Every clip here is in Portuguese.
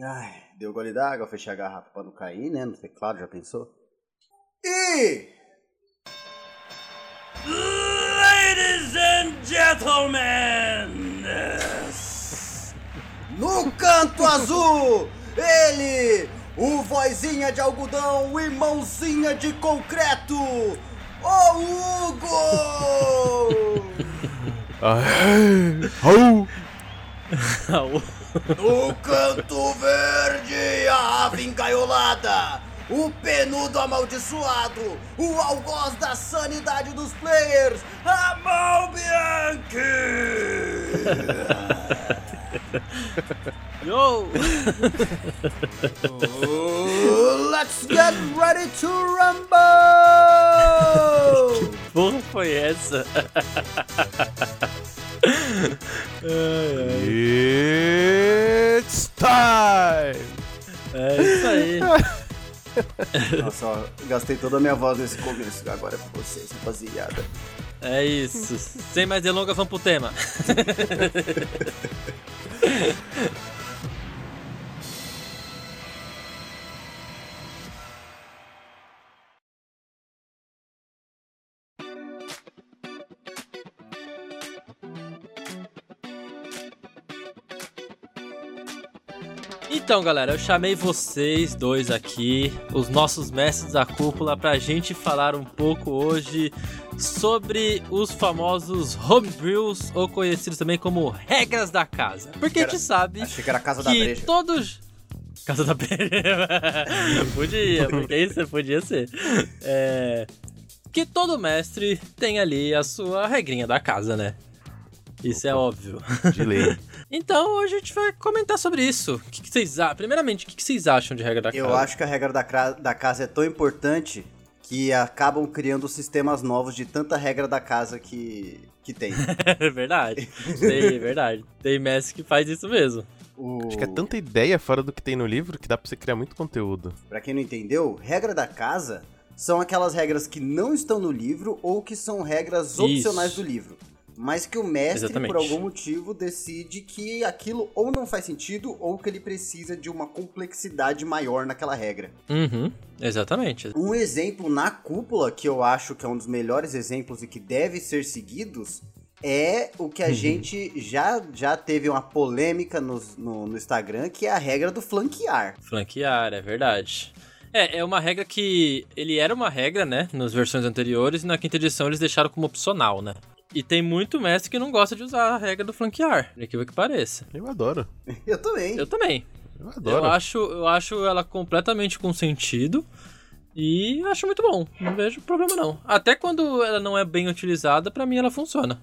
Ai, deu gole d'água, fechei a garrafa pra não cair, né? No teclado, já pensou? E. Ladies and gentlemen! No canto azul, ele, o vozinha de algodão e mãozinha de concreto, o Hugo! Au! No canto verde, a ave encaiolada, o penudo amaldiçoado, o algoz da sanidade dos players, a Mal Bianchi! Yo! Oh, Let's get ready to rumble! Porra foi essa? It's time! É isso aí. Nossa, ó, gastei toda a minha voz nesse começo. Agora é com vocês, rapaziada. É isso. Sem mais delongas, vamos pro tema. Então, galera, eu chamei vocês dois aqui, os nossos mestres da cúpula, pra gente falar um pouco hoje sobre os famosos homebrews, ou conhecidos também como regras da casa. Porque a gente sabe Achei que era a casa da que breja. todos. Casa da Breja. podia, porque isso podia ser. É, Que todo mestre tem ali a sua regrinha da casa, né? Isso é óbvio. De lei. Então hoje a gente vai comentar sobre isso. O que, que vocês acham? Primeiramente, o que, que vocês acham de regra da Eu casa? acho que a regra da, da casa é tão importante que acabam criando sistemas novos de tanta regra da casa que, que tem. É verdade. Tem, verdade. Tem mestre que faz isso mesmo. O... Acho que é tanta ideia fora do que tem no livro que dá pra você criar muito conteúdo. Pra quem não entendeu, regra da casa são aquelas regras que não estão no livro ou que são regras Isso. opcionais do livro. Mas que o mestre, Exatamente. por algum motivo, decide que aquilo ou não faz sentido ou que ele precisa de uma complexidade maior naquela regra. Uhum, exatamente. Um exemplo na cúpula, que eu acho que é um dos melhores exemplos e que deve ser seguidos, é o que a Uhum. gente já, já teve uma polêmica no, no, no Instagram, que é a regra do flanquear. Flanquear, é verdade. É, é uma regra que. Ele era uma regra, né? Nas versões anteriores, e na quinta edição eles deixaram como opcional, né? E tem muito mestre que não gosta de usar a regra do flanquear, por incrível que pareça. Eu adoro. Eu também. Eu também. Eu adoro. Eu acho, eu acho ela completamente com sentido. E acho muito bom. Não vejo problema não. Até quando ela não é bem utilizada, pra mim ela funciona.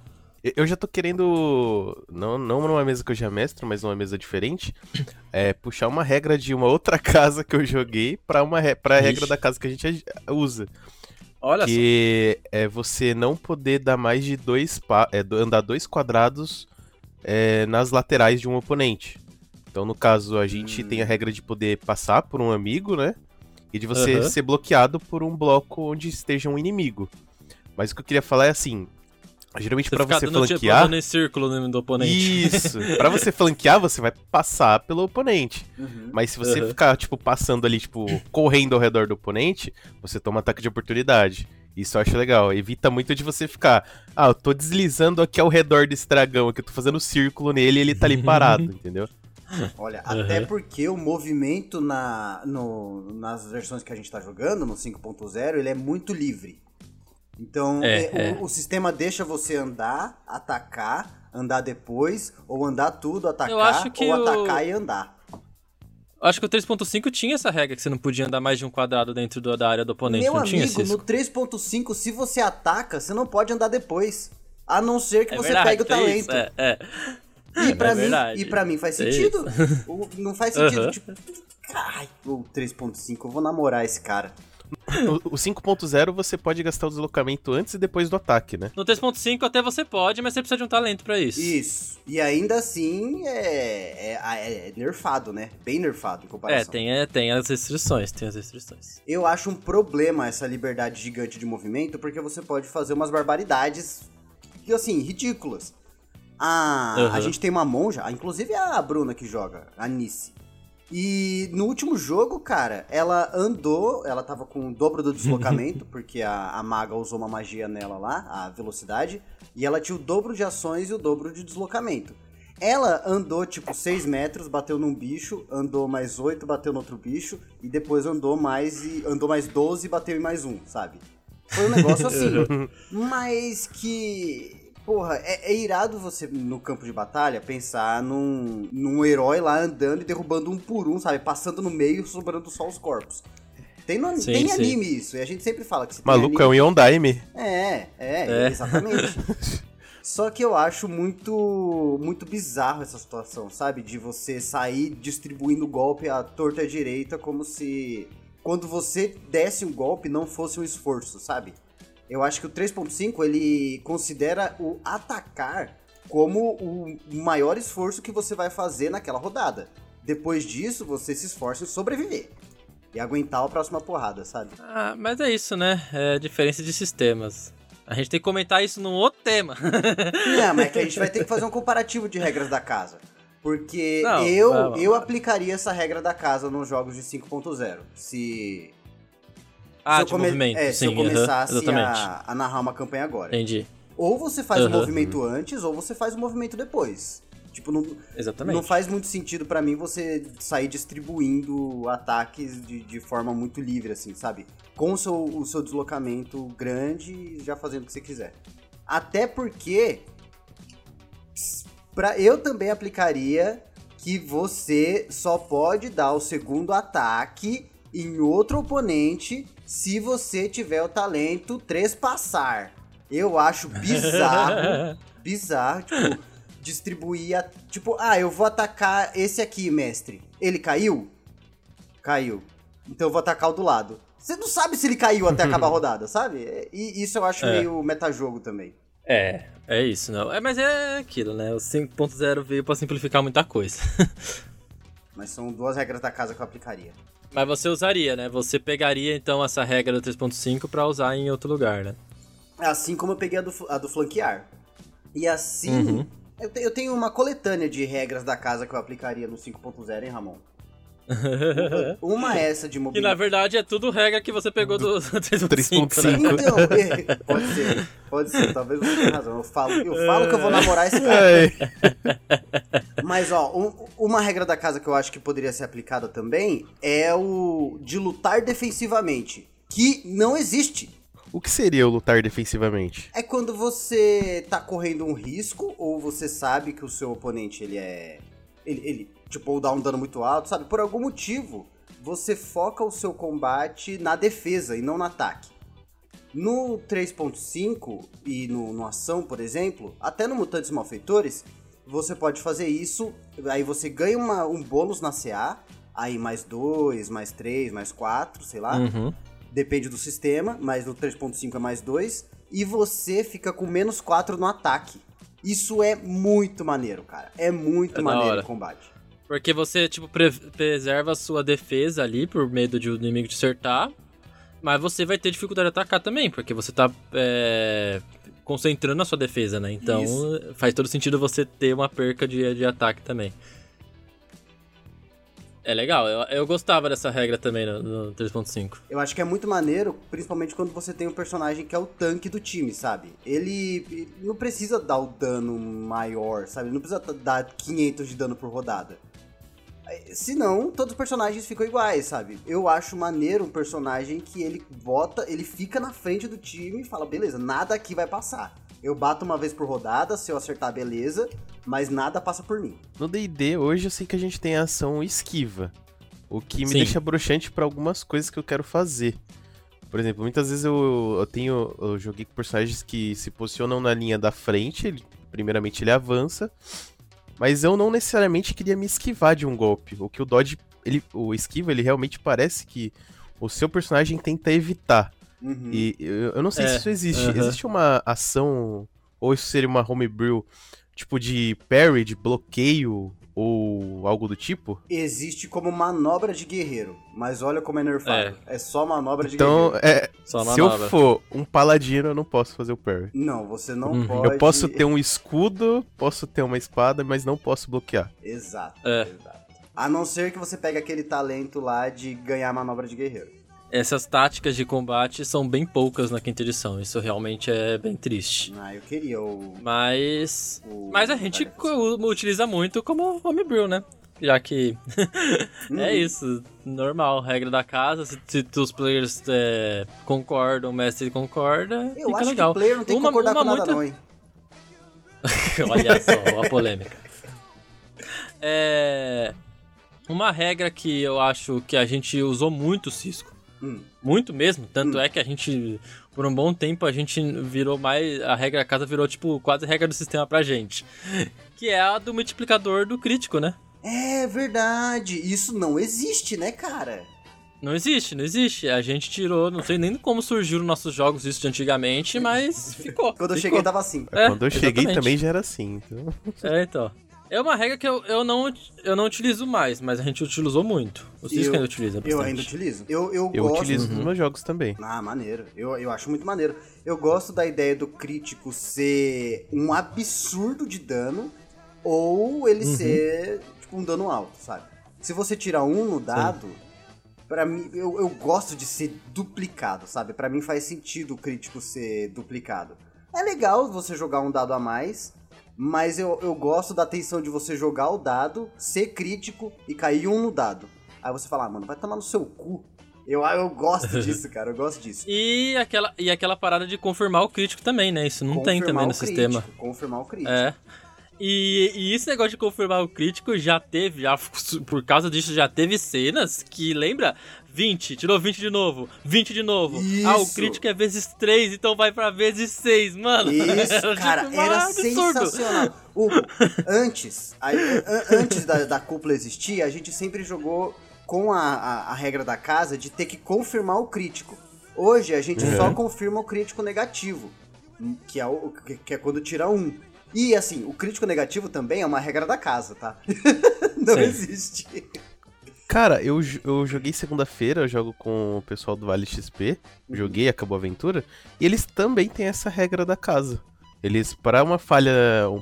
Eu- já tô querendo, não, não numa mesa que eu já mestro, mas numa mesa diferente, é, puxar uma regra de uma outra casa que eu joguei pra, uma re- pra Ixi. regra da casa que a gente usa. Olha que é você não poder dar mais de dois pa é, andar dois quadrados é, nas laterais de um oponente. Então, no caso, a gente Hum. tem a regra de poder passar por um amigo, né? E de você Aham. ser bloqueado por um bloco onde esteja um inimigo. Mas o que eu queria falar é assim: geralmente ficar você dando, tipo, flanquear. dando em círculo no- do oponente. Isso! pra você flanquear, você vai passar pelo oponente. Uhum. Mas se você Aham. ficar, tipo, passando ali, tipo, correndo ao redor do oponente, você toma ataque de oportunidade. Isso eu acho legal. Evita muito de você ficar. Ah, eu tô deslizando aqui ao redor desse dragão aqui, eu tô fazendo círculo nele e ele tá ali parado, entendeu? Olha, Uhum. até porque o movimento na, no- nas versões que a gente tá jogando, no 5.0, ele é muito livre. Então, É, é, é. O, o sistema deixa você andar, atacar, andar depois, ou andar tudo, atacar, ou o- atacar e andar. Acho que o 3.5 tinha essa regra que você não podia andar mais de um quadrado dentro do- da área do oponente. Meu não tinha, amigo, Cisco? no 3.5, se você ataca, você não pode andar depois. A não ser que É você verdade, pegue o tem talento. é, é. E pra, É mim, verdade. e pra mim faz sentido. O- Não faz sentido, Aham. tipo. Ai, o 3.5, eu vou namorar esse cara. O, o 5.0 você pode gastar o deslocamento antes e depois do ataque, né? No 3.5 até você pode, mas você precisa de um talento pra isso. Isso. E ainda assim é, é, é nerfado, né? Bem nerfado em É, comparação. tem, é, tem as restrições, tem as restrições. Eu acho um problema essa liberdade gigante de movimento, porque você pode fazer umas barbaridades, que, assim, ridículas. A, a Aham. gente tem uma monja, ah, inclusive a Bruna que joga, a Nice. E no último jogo, cara, ela andou, ela tava com o dobro do deslocamento, porque a, a maga usou uma magia nela lá, a velocidade, e ela tinha o dobro de ações e o dobro de deslocamento. Ela andou tipo 6 metros, bateu num bicho, andou mais 8, bateu no outro bicho, e depois andou mais e andou mais 12 e bateu em mais um, sabe? Foi um negócio assim. mas que. Porra, é, é irado você, no campo de batalha, pensar num, num herói lá andando e derrubando um por um, sabe? Passando no meio, sobrando só os corpos. Tem, no, Sim, tem sim. anime isso, e a gente sempre fala que se tem Maluco, é anime, um Yondaime. é, é, É. exatamente. Só que eu acho muito muito bizarro essa situação, sabe? De você sair distribuindo golpe à torta e à direita como se quando você desse um golpe não fosse um esforço, sabe? Eu acho que o 3.5 ele considera o atacar como o maior esforço que você vai fazer naquela rodada. Depois disso, você se esforça em sobreviver e aguentar a próxima porrada, sabe? Ah, mas é isso, né? É diferença de sistemas. A gente tem que comentar isso num outro tema. Não, mas é que a gente vai ter que fazer um comparativo de regras da casa. Porque Não, eu, eu aplicaria essa regra da casa nos jogos de 5.0. Se, ah, se eu de come- movimento, é, sim, se eu começasse exatamente. a, a narrar uma campanha agora. Entendi. Ou você faz o Aham. movimento antes, ou você faz o movimento depois. Tipo, não, Exatamente. não faz muito sentido pra mim você sair distribuindo ataques de, de forma muito livre, assim, sabe? Com o seu, o seu deslocamento grande já fazendo o que você quiser. Até porque pra, eu também aplicaria que você só pode dar o segundo ataque em outro oponente se você tiver o talento trespassar. Eu acho bizarro bizarro, tipo, distribuir a, tipo, ah, eu vou atacar esse aqui, mestre. Ele caiu? Caiu. Então eu vou atacar o do lado. Você não sabe se ele caiu até acabar a rodada, sabe? E isso eu acho É. meio metajogo também. É, é isso, não. É, mas é aquilo, né? O 5.0 veio pra simplificar muita coisa. Mas são duas regras da casa que eu aplicaria. Mas você usaria, né? Você pegaria então essa regra do 3.5 pra usar em outro lugar, né? Assim como eu peguei a do, a do flanquear. E assim, Uhum. eu, te- eu tenho uma coletânea de regras da casa que eu aplicaria no 5.0, hein, Ramon? Uma é essa de Que na mobilidade. verdade é tudo regra que você pegou do 3.5, né? 3.5. Então, é, pode ser, pode ser, talvez você tenha razão. Eu falo, eu falo que eu vou namorar esse cara. Ai. Mas, ó, um- uma regra da casa que eu acho que poderia ser aplicada também é o de lutar defensivamente, que não existe. O que seria o lutar defensivamente? É quando você tá correndo um risco ou você sabe que o seu oponente ele é ele, ele tipo ou dá um dano muito alto, sabe? Por algum motivo, você foca o seu combate na defesa e não no ataque. No 3.5 e no, no ação, por exemplo, até no Mutantes Malfeitores, você pode fazer isso, aí você ganha uma- um bônus na CA, aí mais 2, mais 3, mais 4, sei lá. Uhum. Depende do sistema, mas no 3.5 é mais 2. E você fica com menos 4 no ataque. Isso é muito maneiro, cara. É muito É maneiro o combate. Porque você, tipo, pre- preserva a sua defesa ali por medo de o inimigo te acertar. Mas você vai ter dificuldade de atacar também, porque você tá é, concentrando a sua defesa, né? Então Isso. faz todo sentido você ter uma perca de, de ataque também. É legal, eu, eu gostava dessa regra também no, no 3.5. Eu acho que é muito maneiro, principalmente quando você tem um personagem que é o tanque do time, sabe? Ele, ele não precisa dar o dano maior, sabe? Ele não precisa dar 500 de dano por rodada. Eh, Senão, todos os personagens ficam iguais, sabe? Eu acho maneiro um personagem que ele bota, ele fica na frente do time e fala, beleza, nada aqui vai passar. Eu bato uma vez por rodada, se eu acertar, beleza, mas nada passa por mim. No D&D, hoje eu sei que a gente tem a ação esquiva. O que me Sim. deixa broxante pra algumas coisas que eu quero fazer. Por exemplo, muitas vezes eu, eu tenho. Eu joguei com personagens que se posicionam na linha da frente. Ele, primeiramente ele avança. Mas eu não necessariamente queria me esquivar de um golpe. O que o Dodge. Ele, o esquiva, ele realmente parece que o seu personagem tenta evitar. Uhum. E eu, eu não sei É, se isso existe. aham. Existe uma ação, ou isso seria uma homebrew, tipo de parry, de bloqueio, ou algo do tipo? Existe como manobra de guerreiro, mas olha como é nerfado. É, só manobra de Então, guerreiro. é, Só se manobra. eu for um paladino, eu não posso fazer o parry. Não, você não Uhum. pode. Eu posso ter um escudo, posso ter uma espada, mas não posso bloquear. Exato, É. exato. A não ser que você pegue aquele talento lá de ganhar manobra de guerreiro. Essas táticas de combate são bem poucas na quinta edição. Isso realmente é bem triste. Ah, eu queria o. Mas. o Mas a gente utiliza muito como homebrew, né? Já que Uhum. é isso, normal, regra da casa. Se, se os players é, concordam, o mestre concorda, Eu fica acho legal. que player não tem que Uma- concordar uma com nada, muita- não, hein? Olha só, a polêmica. É. Uma regra que eu acho que a gente usou muito, Cisco. Hum. Muito mesmo. Tanto Hum. é que a gente, por um bom tempo, a gente virou mais. A regra da casa virou, tipo, quase regra do sistema pra gente. Que é a do multiplicador do crítico, né? É verdade. Isso não existe, né, cara? Não existe, não existe. A gente tirou, não sei nem como surgiu nos nossos jogos isso de antigamente, mas ficou. Quando eu ficou. cheguei tava assim. É, Quando eu cheguei exatamente. também já era assim. Então... É, então. É uma regra que eu, eu, não, eu não utilizo mais, mas a gente utilizou muito. O Cisco Eu- ainda utiliza bastante. Eu ainda utilizo. Eu, eu, Eu gosto. utilizo nos meus jogos também. Ah, maneiro. Eu, eu acho muito maneiro. Eu gosto da ideia do crítico ser um absurdo de dano ou ele Uhum. ser tipo, um dano alto, sabe? Se você tira um no dado, pra mim, eu, eu gosto de ser duplicado, sabe? Pra mim faz sentido o crítico ser duplicado. É legal você jogar um dado a mais, mas eu, eu gosto da atenção de você jogar o dado, ser crítico e cair um no dado. Aí você fala, ah, mano, vai tomar no seu cu. Eu, eu gosto disso, cara, eu gosto disso. E aquela, e aquela parada de confirmar o crítico também, né? Isso não tem Confirmar também o no sistema. crítico, Confirmar o crítico. É. E, e esse negócio de confirmar o crítico já teve, já, por causa disso, já teve cenas que, lembra? 20, tirou 20 de novo, 20 de novo. Ah, o Isso. crítico é vezes 3, então vai pra vezes 6, mano. Isso, Era, cara, tipo, era absurdo. sensacional. Hugo, antes, aí, an- antes da, da cúpula existir, a gente sempre jogou com a, a, a regra da casa de ter que confirmar o crítico. Hoje a gente Uhum. só confirma o crítico negativo, que é, o, que- que é quando tira um. E assim, o crítico negativo também é uma regra da casa, tá? Não Sim. existe. Cara, eu, eu joguei segunda-feira, eu jogo com o pessoal do Vale XP, joguei, acabou a aventura, e eles também têm essa regra da casa. Eles, para uma falha,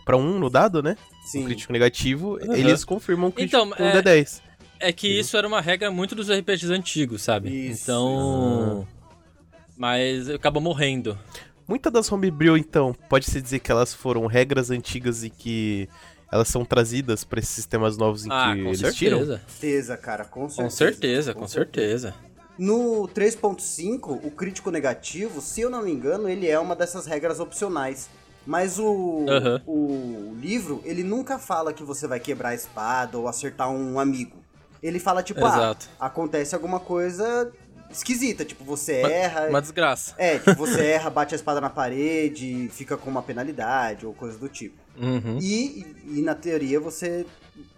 para um no dado, né? Sim. Um crítico negativo, Aham. eles confirmam o crítico Então, com é- D10. É que isso era uma regra muito dos RPGs antigos, sabe? Isso. Então. Mas acabou morrendo. Muitas das homebrew, então, pode-se dizer que elas foram regras antigas e que elas são trazidas para esses sistemas novos em Ah, que com eles tiram? certeza. certeza, cara, com certeza. Com certeza, com certeza. No 3.5, o crítico negativo, se eu não me engano, ele é uma dessas regras opcionais. Mas o, Aham. o livro, ele nunca fala que você vai quebrar a espada ou acertar um amigo. Ele fala, tipo, Exato. ah, acontece alguma coisa esquisita, tipo, você erra. Uma desgraça. É, tipo, você erra, bate a espada na parede, fica com uma penalidade ou coisa do tipo. Uhum. E, e na teoria você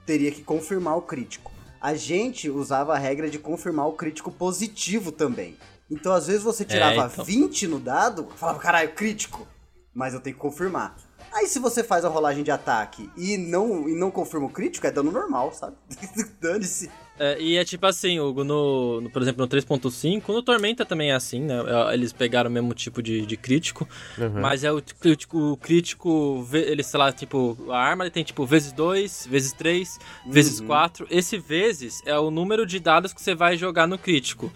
teria que confirmar o crítico. A gente usava a regra de confirmar o crítico positivo também. Então, às vezes, você tirava então. 20 no dado, falava, caralho, crítico. Mas eu tenho que confirmar. Aí, se você faz a rolagem de ataque e não, e não confirma o crítico, é dano normal, sabe? Dane-se. É, e é tipo assim, Hugo, no, no- por exemplo, no 3.5, no Tormenta também é assim, né? É, Eles pegaram o mesmo tipo de, de crítico, Uhum. mas é o crítico, o crítico, ele, sei lá, tipo, a arma ele tem tipo vezes 2, vezes 3, vezes Uhum. 4. Esse vezes é o número de dados que você vai jogar no crítico.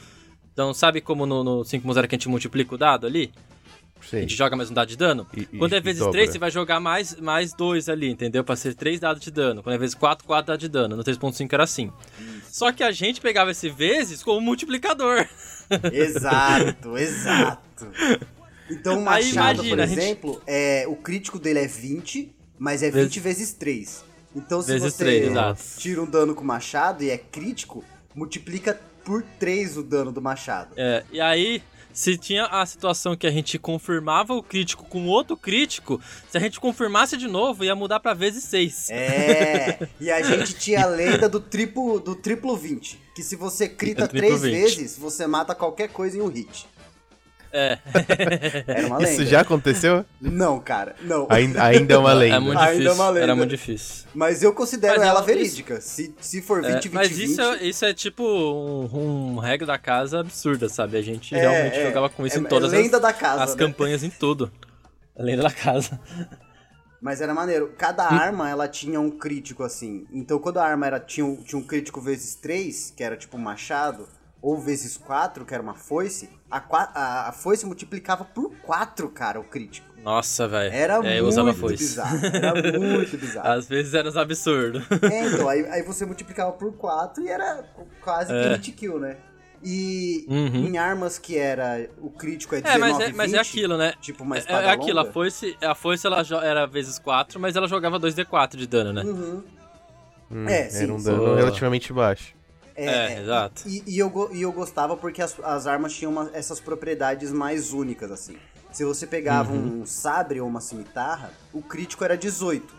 Então, sabe como no, no 5.0 que a gente multiplica o dado ali? A Sei. gente joga mais um dado de dano? E- e- Quando é e vezes dobra. 3, você vai jogar mais, mais 2 ali, entendeu? Pra ser 3 dados de dano. Quando é vezes 4, 4 dados de dano. No 3.5 era assim. Só que a gente pegava esse vezes como multiplicador. Exato, exato. Então o Machado, imagina, por a gente- exemplo, é, o crítico dele é 20, mas é Vezes- 20 vezes 3. Então se Vezes você três, exato. tira um dano com o Machado e é crítico, multiplica por 3 o dano do Machado. É, e aí, se tinha a situação que a gente confirmava o crítico com outro crítico, se a gente confirmasse de novo, ia mudar pra vezes 6. É, e a gente tinha a lenda do triplo, do triplo 20, que se você crita É 3 20. vezes, você mata qualquer coisa em um hit. É. Era uma lenda. Isso já aconteceu? Não, cara, não. Ainda, ainda é uma lenda. É muito Ainda é difícil. uma lenda. Era muito difícil. Mas eu considero Mas ela ela- verídica. Se, se for 20, É, 20, mas 20... isso, é, isso é tipo um, um regra da casa absurda, sabe? A gente É, realmente é. jogava com isso É- em todas é lenda as, da casa, as né? campanhas, em tudo. A lenda da casa. Mas era maneiro. Cada arma, ela tinha um crítico, assim. Então, quando a arma era, tinha, um, tinha um crítico vezes 3, que era tipo um machado, ou vezes 4, que era uma foice, a, a, a foice multiplicava por 4, cara, o crítico. Nossa, velho. Era é, eu usava muito foice. bizarro. Era muito bizarro. Às vezes era uns absurdos. É, então, aí, aí você multiplicava por 4 e era quase É. hit kill, né? E Uhum. em armas que era. O crítico é É, 19, mas é, mas é 20, aquilo, né? Tipo uma É, espada é aquilo, a longa. foice, a foice ela era vezes 4, mas ela jogava 2d4 de dano, né? Uhum. Hum, É, sim, era um sim. dano Boa. relativamente baixo. É, exato. E, e eu, e eu gostava porque as, as armas tinham uma- essas propriedades mais únicas, assim. Se você pegava Uhum. um sabre ou uma cimitarra, o crítico era 18.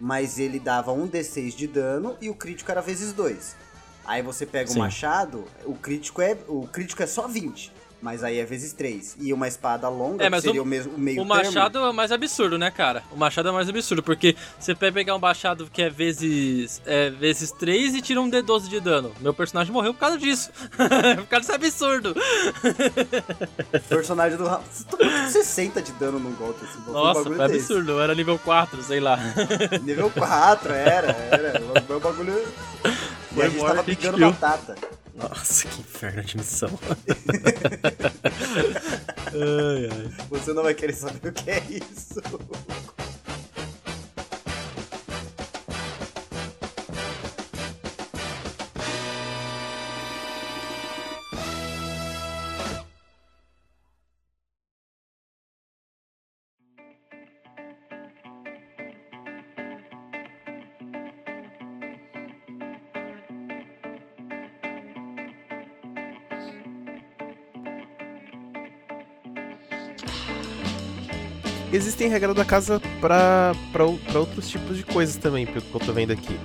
Mas ele dava um D6 de dano e o crítico era vezes 2. Aí você pega Sim. o machado, o crítico é o crítico é só 20. Mas aí é vezes 3. E uma espada longa, É, mas seria o- o, mesmo, o meio O machado é o mais absurdo, né, cara? O machado é o mais absurdo, porque você pode pegar um machado que é vezes, é, vezes 3 e tira um D12 de dano. Meu personagem morreu por causa disso. por causa desse absurdo. termo. Personagem do Você tomou tipo 60 de dano num golpe, assim. um Nossa, bagulho foi absurdo. Era nível 4, sei lá. Nível 4, era, era. O meu bagulho. E Foi a gente tava picando batata. Nossa, que inferno de missão. ai, ai. Você não vai querer saber o que é isso. Existem regras da casa pra outros tipos de coisas também, pelo que eu tô vendo aqui.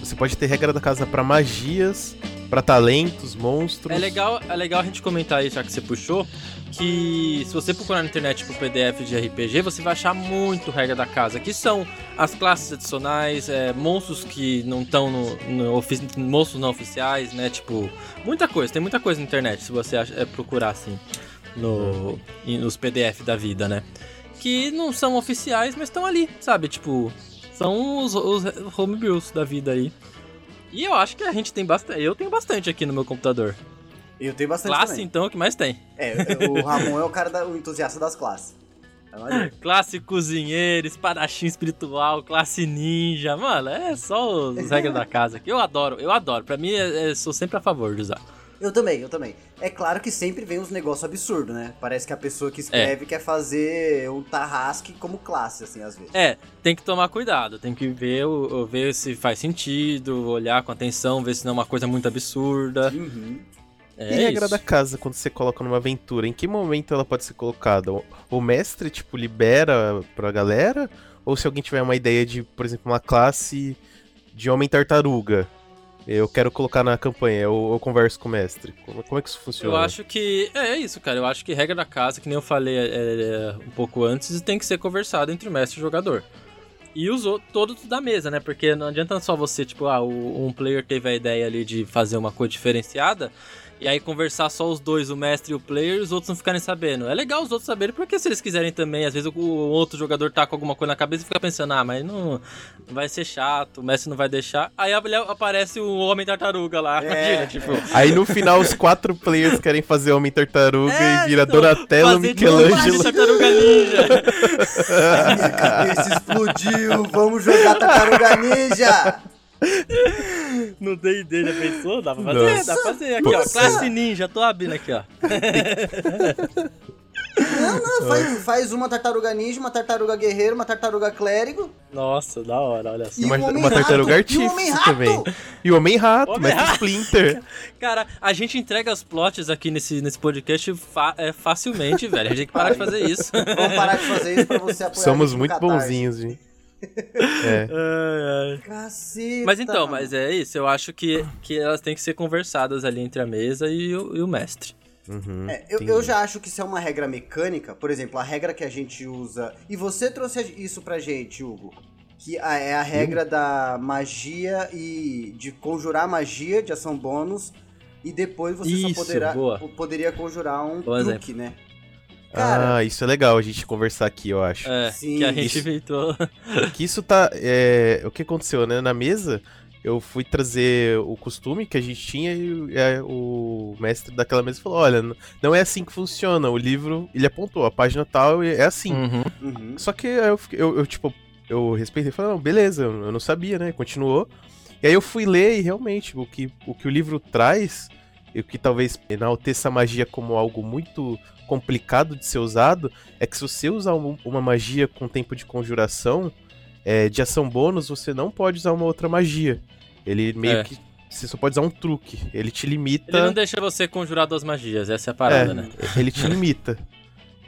Você pode ter regra da casa pra magias, pra talentos, monstros. É legal, é legal a gente comentar aí, já que você puxou, que se você procurar na internet por PDF de RPG, você vai achar muito regra da casa, que são as classes adicionais, é, monstros que não estão no, no ofi- monstros não oficiais, né? Tipo, muita coisa, tem muita coisa na internet se você ach- é, procurar assim no em- nos PDF da vida, né? Que não são oficiais, mas estão ali, sabe? Tipo, são os, os homebrews da vida aí. E eu acho que a gente tem bastante. Eu tenho bastante aqui no meu computador. Eu tenho bastante Classe, também. então, é o que mais tem. É, o Ramon é o cara, da, o entusiasta das classes. É maneiro. Classe cozinheiro, espadachim espiritual, classe ninja. Mano, é só os regras da casa aqui. Eu adoro, eu adoro. Pra mim, é- é- sou sempre a favor de usar. Eu também, eu também. É claro que sempre vem uns negócios absurdos, né? Parece que a pessoa que escreve quer fazer um tarrasque como classe, assim, às vezes. É, tem que tomar cuidado. Tem que ver, ver se faz sentido, olhar com atenção, ver se não é uma coisa muito absurda. Uhum. É e regra isso. da casa, quando você coloca numa aventura, em que momento ela pode ser colocada? O, o mestre, tipo, libera pra galera? Ou se alguém tiver uma ideia de, por exemplo, uma classe de homem tartaruga, eu quero colocar na campanha, eu, eu converso com o mestre. Como, como é que isso funciona? Eu acho que. É, é isso, cara. Eu acho que regra da casa, que nem eu falei é, é, um pouco antes, tem que ser conversado entre o mestre e o jogador. E outros, todos da mesa, né? Porque não adianta só você, tipo, ah, um player teve a ideia ali de fazer uma coisa diferenciada. E aí conversar só os dois, o mestre e o player, e os outros não ficarem sabendo. É legal os outros saberem, porque se eles quiserem também, às vezes o, outro jogador tá com alguma coisa na cabeça e fica pensando, ah, mas não vai ser chato, o mestre não vai deixar. Aí aparece o homem tartaruga lá, É. tipo. Aí no final os quatro players querem fazer Homem Tartaruga É, e vira então, Donatello, fazer Michelangelo. Tartaruga Ninja. A minha cabeça explodiu, vamos jogar Tartaruga Ninja! No D&D já pensou? Dá pra fazer, Nossa. dá pra fazer. Aqui, ó, classe ninja, tô abrindo aqui, ó. Não, não, faz, faz uma Tartaruga Ninja, uma Tartaruga Guerreiro, uma Tartaruga Clérigo Nossa, da hora, olha só. e Uma- um Homem uma Tartaruga Artífice Rato! também. E o Homem-Rato, Homem Rato. Splinter. Cara, a gente entrega os plots aqui nesse, nesse podcast fa- é, facilmente, velho. A gente tem que parar de fazer isso. Vamos parar de fazer isso pra você apoiar Somos muito Catarse. bonzinhos, gente. É. Ai, ai. Caceta! Mas então, mas é isso. Eu acho que, que elas têm que ser conversadas ali entre a mesa e o, e o mestre. Uhum, É, eu, eu já acho que isso é uma regra mecânica, por exemplo, a regra que a gente usa. E você trouxe isso pra gente, Hugo. Que a- é a regra da magia e de conjurar magia de ação bônus. E depois você Isso, só poderá, boa. poderia conjurar um Bom truque, né? Cara, Ah, isso é legal a gente conversar aqui, eu acho. É, Sim. que a gente Isso. inventou. Que isso tá. é, o que aconteceu, né? Na mesa, eu fui trazer o costume que a gente tinha e é, o mestre daquela mesa falou: olha, não é assim que funciona. O livro, ele apontou, a página tal é assim. Uhum. uhum. Só que aí eu, fiquei- eu, eu, tipo, eu respeitei e falei, não, beleza, eu eu não sabia, né? Continuou. E aí eu fui ler e realmente o que o, que o livro traz, e o que talvez enalteça a magia como algo muito complicado de ser usado, é que se você usar um- uma magia com tempo de conjuração, é, de ação bônus, você não pode usar uma outra magia. Ele meio É. que. Você só pode usar um truque. Ele te limita. Ele não deixa você conjurar duas magias, essa é a parada, É, né? Ele te limita.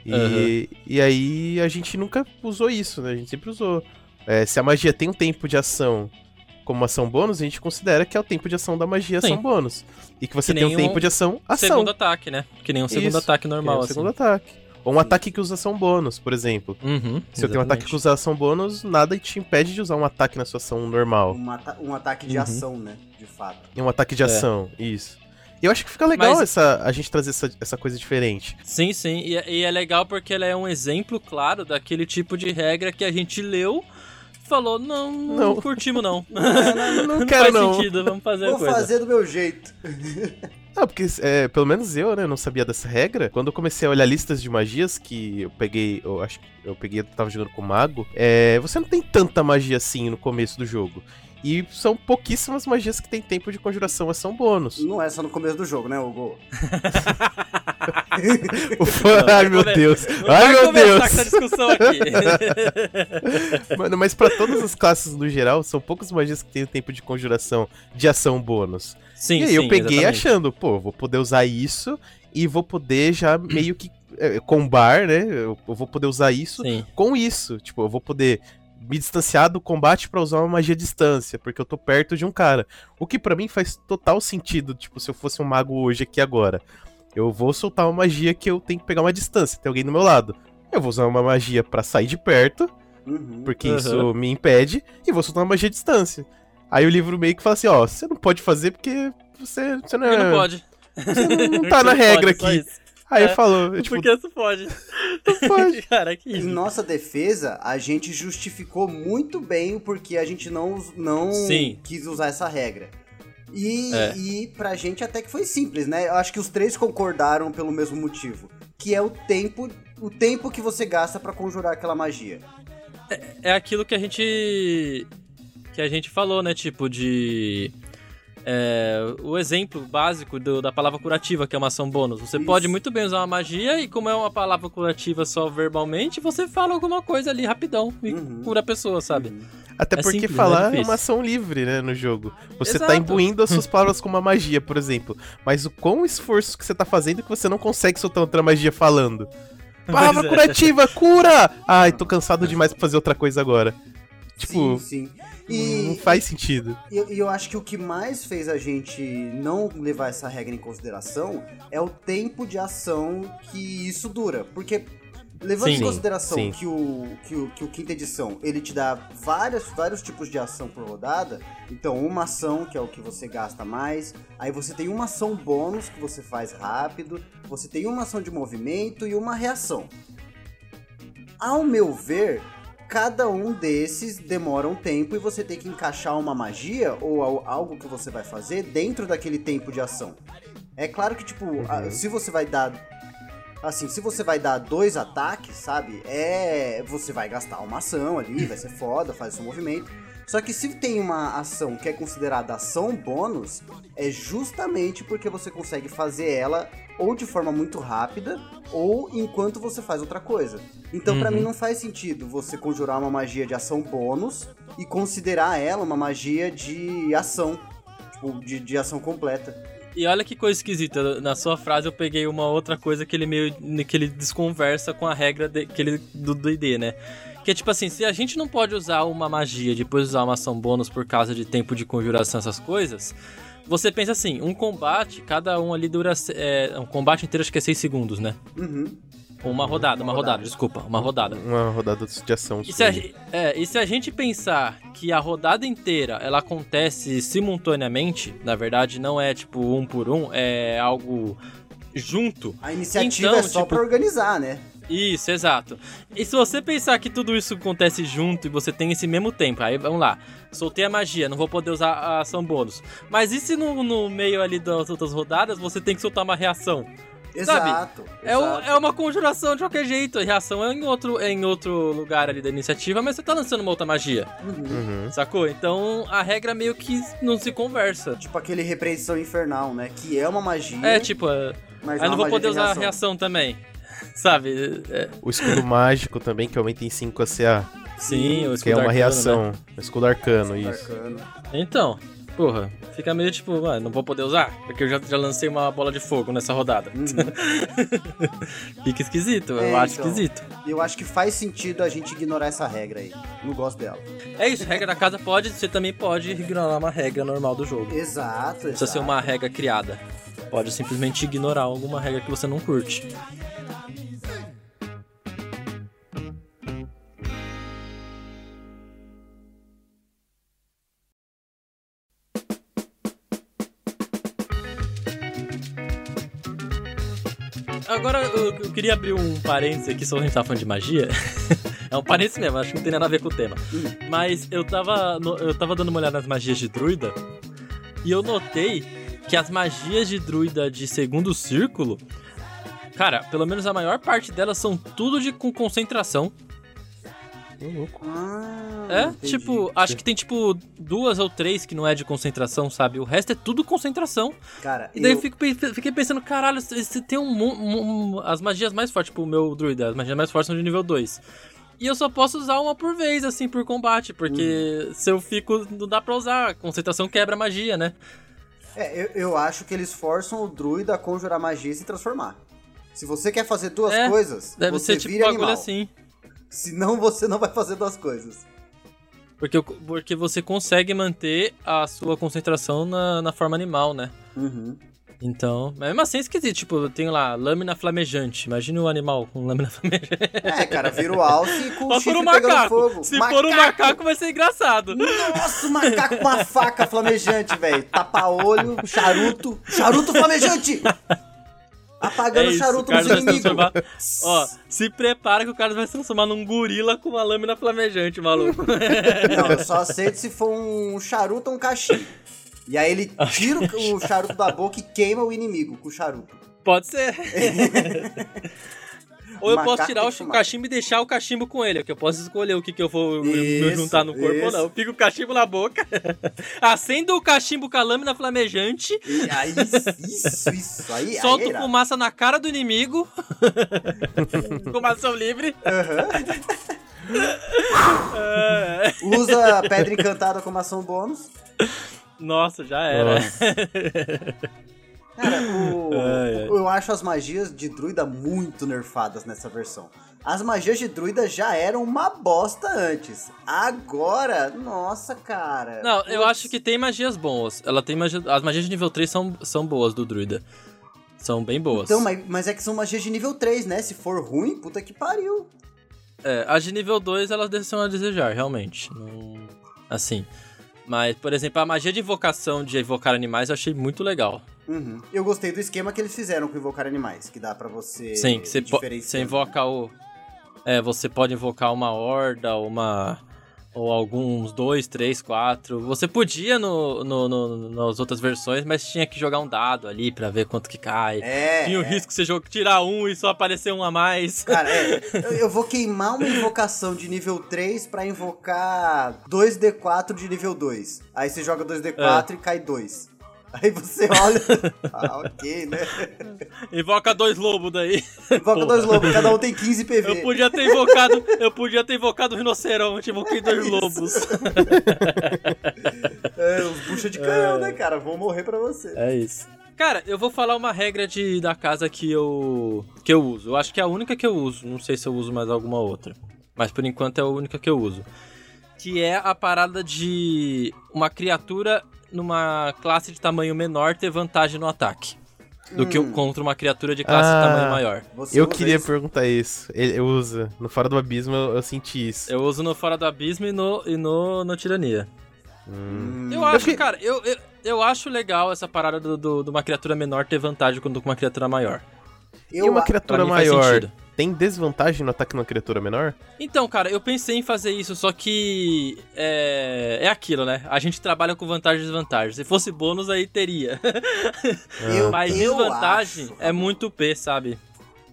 E, Aham. e aí a gente nunca usou isso, né? A gente sempre usou. É, se a magia tem um tempo de ação como ação bônus, a gente considera que é o tempo de ação da magia Sim. ação bônus. E que você Que tem um tempo um de ação ação. Segundo ataque, né? Que nem um segundo Isso, ataque que normal, o assim. segundo ataque. Ou um ataque que usa ação bônus, por exemplo. Uhum, Se eu tenho um ataque que usa ação bônus, nada te impede de usar um ataque na sua ação normal. Um, ata- um ataque de Uhum. ação, né? De fato. E um ataque de É. ação, isso. E eu acho que fica legal Mas- essa, a gente trazer essa, essa coisa diferente. Sim, sim. E, é- e é legal porque ela é um exemplo claro daquele tipo de regra que a gente leu falou, não, não, Não. curtimos não. Não quero, faz não. sentido, vamos fazer a Vou coisa. fazer do meu jeito. Ah, porque é, pelo menos eu, né, não sabia dessa regra. Quando eu comecei a olhar listas de magias que eu peguei, eu acho que eu peguei, eu tava jogando com o mago, é, você não tem tanta magia assim no começo do jogo. E são pouquíssimas magias que tem tempo de conjuração, ação bônus. Não é só no começo do jogo, né, Hugo? Ai meu come- Deus! Não Ai meu Deus! com essa discussão aqui. Mano, mas pra todas as classes no geral, são poucas magias que têm o tempo de conjuração de ação bônus. sim, e aí sim, eu peguei exatamente. achando, pô, vou poder usar isso e vou poder já meio que é, combar, né? Eu eu vou poder usar isso Sim. com isso. Tipo, eu vou poder me distanciar do combate pra usar uma magia à distância, porque eu tô perto de um cara. O que pra mim faz total sentido, tipo, se eu fosse um mago hoje aqui agora. Eu vou soltar uma magia que eu tenho que pegar uma distância, tem alguém do meu lado. Eu vou usar uma magia pra sair de perto, Uhum. porque Aham. isso me impede, e vou soltar uma magia à distância. Aí o livro meio que fala assim, ó, você não pode fazer porque você, você não, Porque é, não pode. você não, não tá na regra pode, só aqui. Isso. Aí É, eu falo, eu, tipo, Porque tu pode. pode. Cara, que Em isso. nossa defesa, a gente justificou muito bem o porquê a gente não, não Sim. quis usar essa regra. E, É. e pra gente até que foi simples, né? Eu acho que os três concordaram pelo mesmo motivo. Que é o tempo, o tempo que você gasta pra conjurar aquela magia. é aquilo que a gente que a gente falou, né? Tipo de é, o exemplo básico do- da palavra curativa, que é uma ação bônus. Você Isso. pode muito bem usar uma magia e como é uma palavra curativa só verbalmente, você fala alguma coisa ali rapidão e Uhum. cura a pessoa, sabe? Uhum. Até É porque simples, não é falar é, difícil. uma ação livre, né, no jogo. Você tá Exato. imbuindo as suas palavras com uma magia, por exemplo. Mas o quão esforço que você tá fazendo que você não consegue soltar outra magia falando. Palavra é. curativa, cura! Ai, tô cansado demais pra fazer outra coisa agora. Tipo, sim, sim. não E, faz sentido. E eu, eu acho que o que mais fez a gente não levar essa regra em consideração é o tempo de ação que isso dura. Porque, levando Sim, em consideração sim. que o, que, o, que o quinta edição ele te dá várias, vários tipos de ação por rodada, então uma ação que é o que você gasta mais, aí você tem uma ação bônus que você faz rápido, você tem uma ação de movimento e uma reação. Ao meu ver, cada um desses demora um tempo e você tem que encaixar uma magia ou al- algo que você vai fazer dentro daquele tempo de ação. É claro que, tipo, a- se você vai dar. Assim, se você vai dar dois ataques, sabe? É. Você vai gastar uma ação ali, vai ser foda, faz o seu movimento. Só que se tem uma ação que é considerada ação bônus, é justamente porque você consegue fazer ela ou de forma muito rápida ou enquanto você faz outra coisa. Então, pra Uhum. mim, não faz sentido você conjurar uma magia de ação bônus e considerar ela uma magia de ação. Tipo, de, de ação completa. E olha que coisa esquisita, na sua frase eu peguei uma outra coisa que ele meio que ele desconversa com a regra de, que ele, do D&D, né? Que é tipo assim, se a gente não pode usar uma magia depois usar uma ação bônus por causa de tempo de conjuração, essas coisas, você pensa assim, um combate, cada um ali dura, é, um combate inteiro acho que é 6 segundos, né? Uhum. Ou uma rodada, uma, Uma rodada. rodada. desculpa, uma rodada. Uma rodada de ação. E se, a, é, e se a gente pensar que a rodada inteira ela acontece simultaneamente, na verdade não é tipo um por um, é algo junto. A iniciativa Então, é só tipo- pra organizar, né? Isso, exato. E se você pensar que tudo isso acontece junto e você tem esse mesmo tempo, aí vamos lá. Soltei a magia, não vou poder usar a ação bônus. Mas e se no, no meio ali das outras rodadas você tem que soltar uma reação? Sabe, Exato. É, exato. é uma conjuração de qualquer jeito. A reação é em outro, é em outro lugar ali da iniciativa, mas você tá lançando uma outra magia. Uhum. Sacou? Então a regra meio que não se conversa. Tipo aquele repreensão infernal, né? Que é uma magia. É, tipo, é, mas aí não é vou uma poder usar a reação também. Sabe? É, O escudo mágico também, que aumenta em 5 a CA. sim, o Que é escudo uma arcano, reação. né? O escudo arcano, isso. Arcano. Então, porra, fica meio tipo, ah, não vou poder usar, porque eu já, já lancei uma bola de fogo nessa rodada. fica esquisito, eu É, acho então. esquisito. E eu acho que faz sentido a gente ignorar essa regra aí. Não gosto dela. É isso, regra da casa pode, você também pode ignorar uma regra normal do jogo. Exato, Não precisa ser exato. uma regra criada. Pode simplesmente ignorar alguma regra que você não curte. Eu, queria abrir um parênteses aqui, só a gente tá falando de magia. é um parênteses mesmo, acho que não tem nada a ver com o tema. Mas eu tava, eu tava dando uma olhada nas magias de druida e eu notei que as magias de druida de segundo círculo, cara, pelo menos a maior parte delas são tudo de com concentração. Louco. Ah, É, entendi. tipo, acho que tem tipo duas ou três que não é de concentração, sabe? O resto é tudo concentração. Cara, E daí eu, eu- fico, fiquei pensando, caralho, você tem um, mon- um- As magias mais fortes, tipo, o meu druida, as magias mais fortes são de nível 2. E eu só posso usar uma por vez, assim, por combate, porque Uhum. se eu fico, não dá pra usar. A concentração quebra a magia, né? É, eu, eu acho que eles forçam o druida a conjurar magia e se transformar. Se você quer fazer duas É, coisas, Deve você ser tipo um vira bagulho animal. assim. Senão você não vai fazer duas coisas. Porque, porque você consegue manter a sua concentração na, na forma animal, né? Uhum. Então, mas mesmo assim é esquisito. Tipo, eu tenho lá lâmina flamejante. Imagina o animal com lâmina flamejante. É, cara, vira o alce com o chifre um pegando macaco. fogo. Se for um macaco, vai ser engraçado. Nossa, o macaco com uma faca flamejante, velho. Tapa-olho, charuto. Charuto flamejante! Apagando É o isso, o charuto dos inimigos. Ó, se prepara que o Carlos vai se transformar num gorila com uma lâmina flamejante, maluco. Não, eu só aceito se for um charuto ou um cachimbo. E aí ele tira o charuto da boca e queima o inimigo com o charuto. Pode ser. Ou eu Macaco posso tirar o cachimbo e deixar o cachimbo com ele, que eu posso escolher o que, que eu vou Isso, juntar no corpo ou isso. não. Eu fico o cachimbo na boca, acendo o cachimbo com a lâmina flamejante, E aí, isso, isso. Aí, aí solto irado. fumaça na cara do inimigo, com ação livre. É. Usa a pedra encantada como ação bônus. Nossa, já era. Cara, o- Ai, ai. eu acho as magias de druida muito nerfadas nessa versão. As magias de druida já eram uma bosta antes. Agora, nossa, cara. Não, eu acho que tem magias boas. Ela tem magia... As magias de nível 3 são, são boas do druida. São bem boas. Então, mas, mas é que são magias de nível 3, né? Se for ruim, puta que pariu. É, as de nível 2 elas deixam a desejar, realmente. Não... Assim. Mas, por exemplo, a magia de invocação de evocar animais eu achei muito legal. Uhum. Eu gostei do esquema que eles fizeram com invocar animais, que dá pra você. Sim, que você, você invoca o. É, você pode invocar uma horda, uma. Ou alguns dois, três, quatro. Você podia no, no, no- nas outras versões, mas tinha que jogar um dado ali pra ver quanto que cai. É. Tinha o é. risco de você jo- tirar um e só aparecer um a mais. Cara, é, eu- eu vou queimar uma invocação de nível 3 pra invocar 2d4 de nível 2. Aí você joga 2d4 e cai 2. Aí você olha. ah, ok, né? Invoca dois lobos daí. Invoca dois lobos, cada um tem 15 PV. Eu podia ter invocado. eu podia ter invocado o rinoceronte, invoquei dois Isso. lobos. É, os bucha de canhão, né, cara? Vão morrer pra você. É isso. Cara, eu vou falar uma regra de, da casa que eu que eu uso. Eu acho que é a única que eu uso. Não sei se eu uso mais alguma outra. Mas por enquanto é a única que eu uso. Que é a parada de uma criatura numa classe de tamanho menor ter vantagem no ataque. Do que Hum. contra uma criatura de classe Ah. de tamanho maior. Eu queria isso? perguntar isso. Ele ele usa. No Fora do Abismo eu, eu senti isso. Eu uso no Fora do Abismo e no, e no, no Tirania. Hum, Eu acho, que- cara, eu, eu, eu acho legal essa parada do, do- de uma criatura menor ter vantagem quando com uma criatura maior. e uma criatura maior. Tem desvantagem no ataque numa criatura menor? Então, cara, eu pensei em fazer isso, só que é, é aquilo, né? A gente trabalha com vantagem e desvantagem. Se fosse bônus, aí teria. Eu, Mas eu desvantagem acho, é muito P, sabe?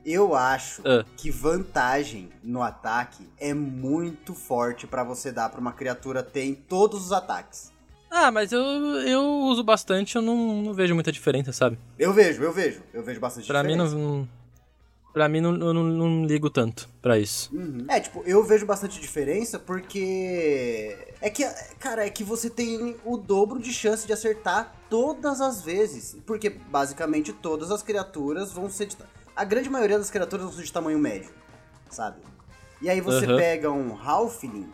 Eu acho Ah. que vantagem no ataque é muito forte pra você dar pra uma criatura ter em todos os ataques. Ah, mas eu, eu uso bastante, eu não, não vejo muita diferença, sabe? Eu vejo, eu vejo. Eu vejo bastante Pra mim, não, diferença. não, pra mim não, eu não, não ligo tanto pra isso. Uhum. É, tipo, eu vejo bastante diferença porque. É que, cara, é que você tem o dobro de chance de acertar todas as vezes. Porque, basicamente, todas as criaturas vão ser de. A grande maioria das criaturas vão ser de tamanho médio, sabe? E aí você Aham. pega um Halfling.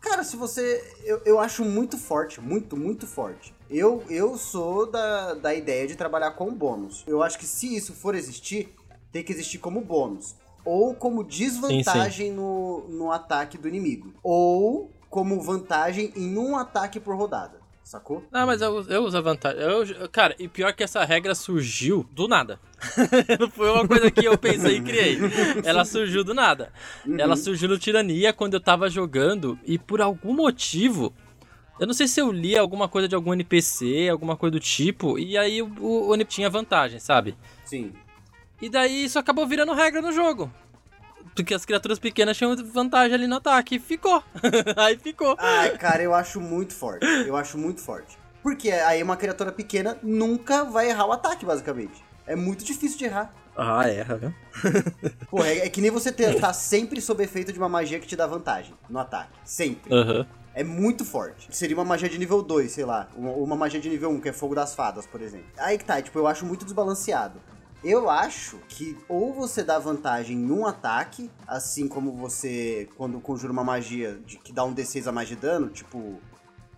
Cara, se você. Eu, eu acho muito forte, muito, muito forte. Eu, eu sou da, da ideia de trabalhar com bônus. Eu acho que se isso for existir, tem que existir como bônus. Ou como desvantagem No, no ataque do inimigo. Ou como vantagem em um ataque por rodada. Sacou? Ah, mas eu, eu uso a vantagem. Eu, cara, e pior que essa regra surgiu do nada. Não foi uma coisa que eu pensei e criei. Ela surgiu do nada. Ela surgiu no Tirania quando eu tava jogando e por algum motivo. Eu não sei se eu li alguma coisa de algum NPC, alguma coisa do tipo, e aí o, o, o NPC tinha vantagem, sabe? Sim. E daí isso acabou virando regra no jogo. Porque as criaturas pequenas tinham vantagem ali no ataque. E ficou. aí ficou. Ai, cara, eu acho muito forte. Eu acho muito forte. Porque aí uma criatura pequena nunca vai errar o ataque, basicamente. É muito difícil de errar. Ah, erra, viu? Pô, é, é que nem você ter, tá sempre sob efeito de uma magia que te dá vantagem no ataque. Sempre. Aham. É muito forte. Seria uma magia de nível 2, sei lá. Uma, uma magia de nível 1, que é fogo das fadas, por exemplo. Aí que tá, tipo, eu acho muito desbalanceado. Eu acho que ou você dá vantagem em um ataque, assim como você, quando conjura uma magia de, que dá um D6 a mais de dano, tipo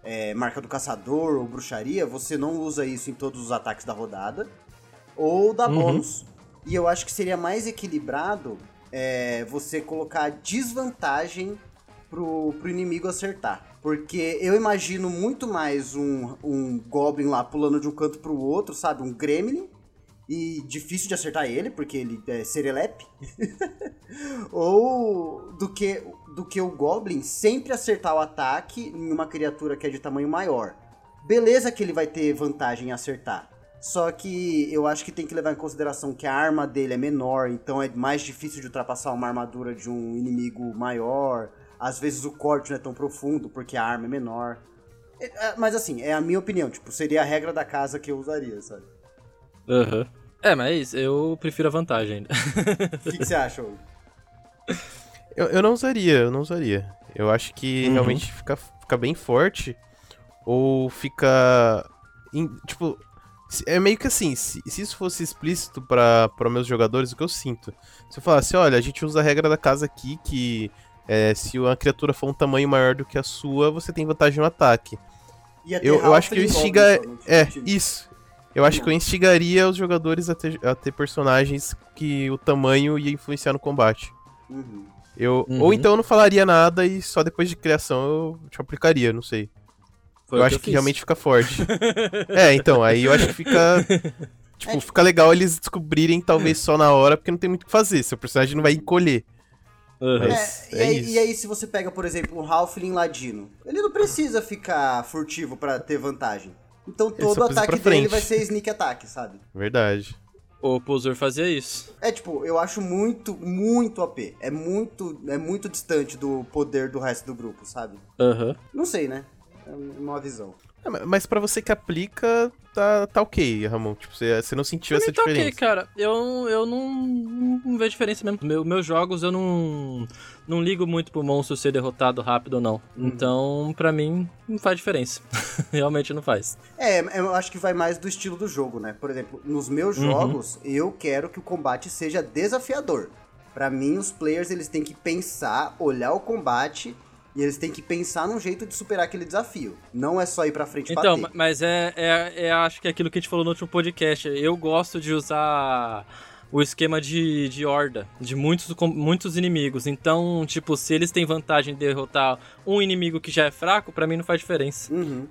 é, marca do caçador ou bruxaria, você não usa isso em todos os ataques da rodada. Ou dá Uhum. bônus. E eu acho que seria mais equilibrado é, você colocar desvantagem pro, pro inimigo acertar. Porque eu imagino muito mais um, um Goblin lá pulando de um canto pro outro, sabe? Um Gremlin. E difícil de acertar ele, porque ele é serelepe. Ou do que, do que o Goblin sempre acertar o ataque em uma criatura que é de tamanho maior. Beleza que ele vai ter vantagem em acertar. Só que eu acho que tem que levar em consideração que a arma dele é menor, então é mais difícil de ultrapassar uma armadura de um inimigo maior. Às vezes o corte não é tão profundo porque a arma é menor. É, é, Mas assim, é a minha opinião, tipo, seria a regra da casa que eu usaria, sabe? Aham. É, mas eu prefiro a vantagem ainda. O que, que você acha, Hugo? Eu, eu não usaria, eu não usaria. Eu acho que Uhum. realmente fica, fica bem forte. Ou fica. em- tipo. se- É meio que assim, se, se isso fosse explícito para meus jogadores, o que eu sinto? Se eu falasse, olha, a gente usa a regra da casa aqui que é, se uma criatura for um tamanho maior do que a sua, você tem vantagem no ataque. Eu, eu acho que eu instiga. É, sentido. isso. Eu acho que eu instigaria os jogadores a ter, a ter personagens que o tamanho ia influenciar no combate. Uhum. Eu, Uhum. Ou então eu não falaria nada e só depois de criação eu te aplicaria, não sei. Foi eu acho que, fiz. realmente fica forte. é, então, aí eu acho que fica. Tipo, fica legal eles descobrirem, talvez só na hora, porque não tem muito o que fazer. Seu personagem não vai encolher. Mas É, é e, aí, isso. e aí, se você pega, por exemplo, um Halfling Ladino, ele não precisa ficar furtivo pra ter vantagem. Então todo ataque dele frente. vai ser sneak attack, sabe? Verdade. O Pulsar fazia isso. É tipo, eu acho muito, muito OP. É muito, é muito distante do poder do resto do grupo, sabe? Aham. Não sei, né? É uma visão. É, ma- mas pra você que aplica, tá, tá ok, Ramon. Tipo, você, você não sentiu Pra essa mim tá ok, diferença. cara. Eu, eu não, não vejo diferença mesmo. Meu, meus jogos eu não, não ligo muito pro monstro ser derrotado rápido ou não. Então, pra mim, não faz diferença. Realmente não faz. É, eu acho que vai mais do estilo do jogo, né? Por exemplo, nos meus Uhum. jogos, eu quero que o combate seja desafiador. Pra mim, os players eles têm que pensar, olhar o combate e eles têm que pensar num jeito de superar aquele desafio. Não é só ir pra frente e Então, bater. ma- mas é, é, é acho que é aquilo que a gente falou no último podcast. Eu gosto de usar o esquema de, de horda, de muitos, muitos inimigos. Então, tipo, se eles têm vantagem de derrotar um inimigo que já é fraco, pra mim não faz diferença. Uhum.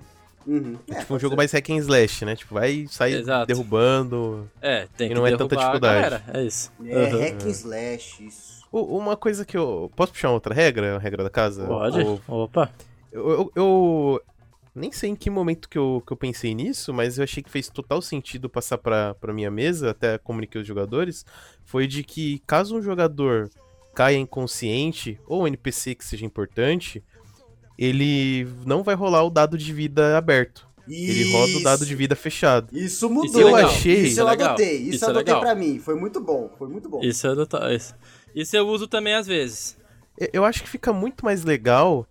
Uhum. É, É, tipo um jogo ser. mais hack and slash, né? Tipo, vai sair Exato. derrubando. É, tem E que não é tanta dificuldade. galera, é isso. É, Uhum. hack and slash, isso. Uma coisa que eu. Posso puxar uma outra regra? A regra da casa? Pode? Ou- Opa. Eu, eu- eu nem sei em que momento que eu, que eu pensei nisso, mas eu achei que fez total sentido passar pra, pra minha mesa, até comuniquei os jogadores, foi de que caso um jogador caia inconsciente, ou um NPC que seja importante, ele não vai rolar o dado de vida aberto. Ele roda o dado de vida fechado. Isso mudou. Isso é legal. achei- Isso Isso é eu legal. adotei. Isso, Isso eu é adotei legal. pra mim. Foi muito bom. Foi muito bom. Isso eu, adota- isso. Isso eu uso também às vezes. Eu- acho que fica muito mais legal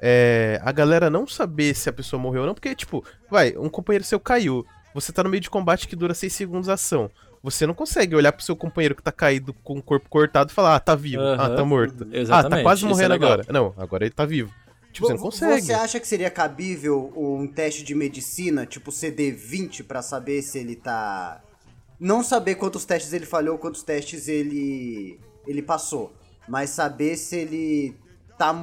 é, a galera não saber se a pessoa morreu ou não, porque, tipo, vai, um companheiro seu caiu, você tá no meio de combate que dura 6 segundos a ação. Você não consegue olhar pro seu companheiro que tá caído com o corpo cortado e falar, ah, tá vivo, ah, Aham. tá morto. Ah, Exatamente. tá quase é morrendo legal. agora. Não, agora ele tá vivo. Tipo, você não consegue. Você acha que seria cabível um teste de medicina, tipo CD20, pra saber se ele tá. Não saber quantos testes ele falhou, quantos testes ele. Ele passou. Mas saber se ele tá,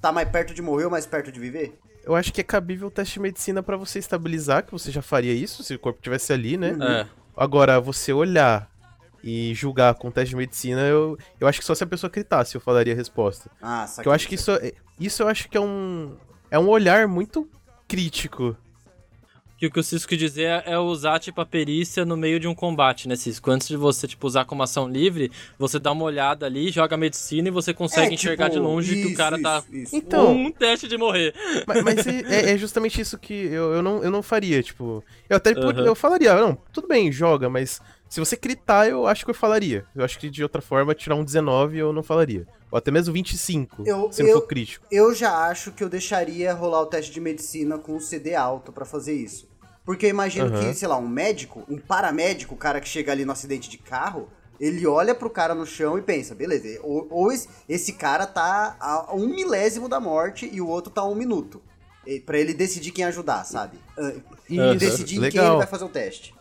tá mais perto de morrer ou mais perto de viver? Eu acho que é cabível o teste de medicina pra você estabilizar, que você já faria isso se o corpo tivesse ali, né? É. Agora, você olhar e julgar com o teste de medicina, eu, eu acho que só se a pessoa gritasse eu falaria a resposta. Ah, Porque saquei. eu acho que isso, é- isso eu acho que é um é um olhar muito crítico. Que o que o Cisco quis dizer é- é usar, tipo, a perícia no meio de um combate, né, Cisco? Antes de você, tipo, usar como ação livre, você dá uma olhada ali, joga a medicina e você consegue É, enxergar tipo, de longe que o isso, cara tá isso, isso. Então, um teste de morrer. mas, mas é, é- é justamente isso que eu, eu, não, eu não faria, tipo, eu até Aham. eu falaria, não, tudo bem, joga, mas se você gritar, eu acho que eu falaria. Eu acho que de outra forma tirar um 19 eu não falaria. Ou até mesmo 25, Eu- se não eu- for crítico. Eu já acho que eu deixaria rolar o teste de medicina com o CD alto pra fazer isso. Porque eu imagino Aham. que, sei lá, um médico, um paramédico, o cara que chega ali no acidente de carro, ele olha pro cara no chão e pensa, beleza, ou, ou esse, esse cara tá a um milésimo da morte e o outro tá a um minuto. Pra ele decidir quem ajudar, sabe? Ah, E Isso, decidir em quem legal. ele vai fazer o teste.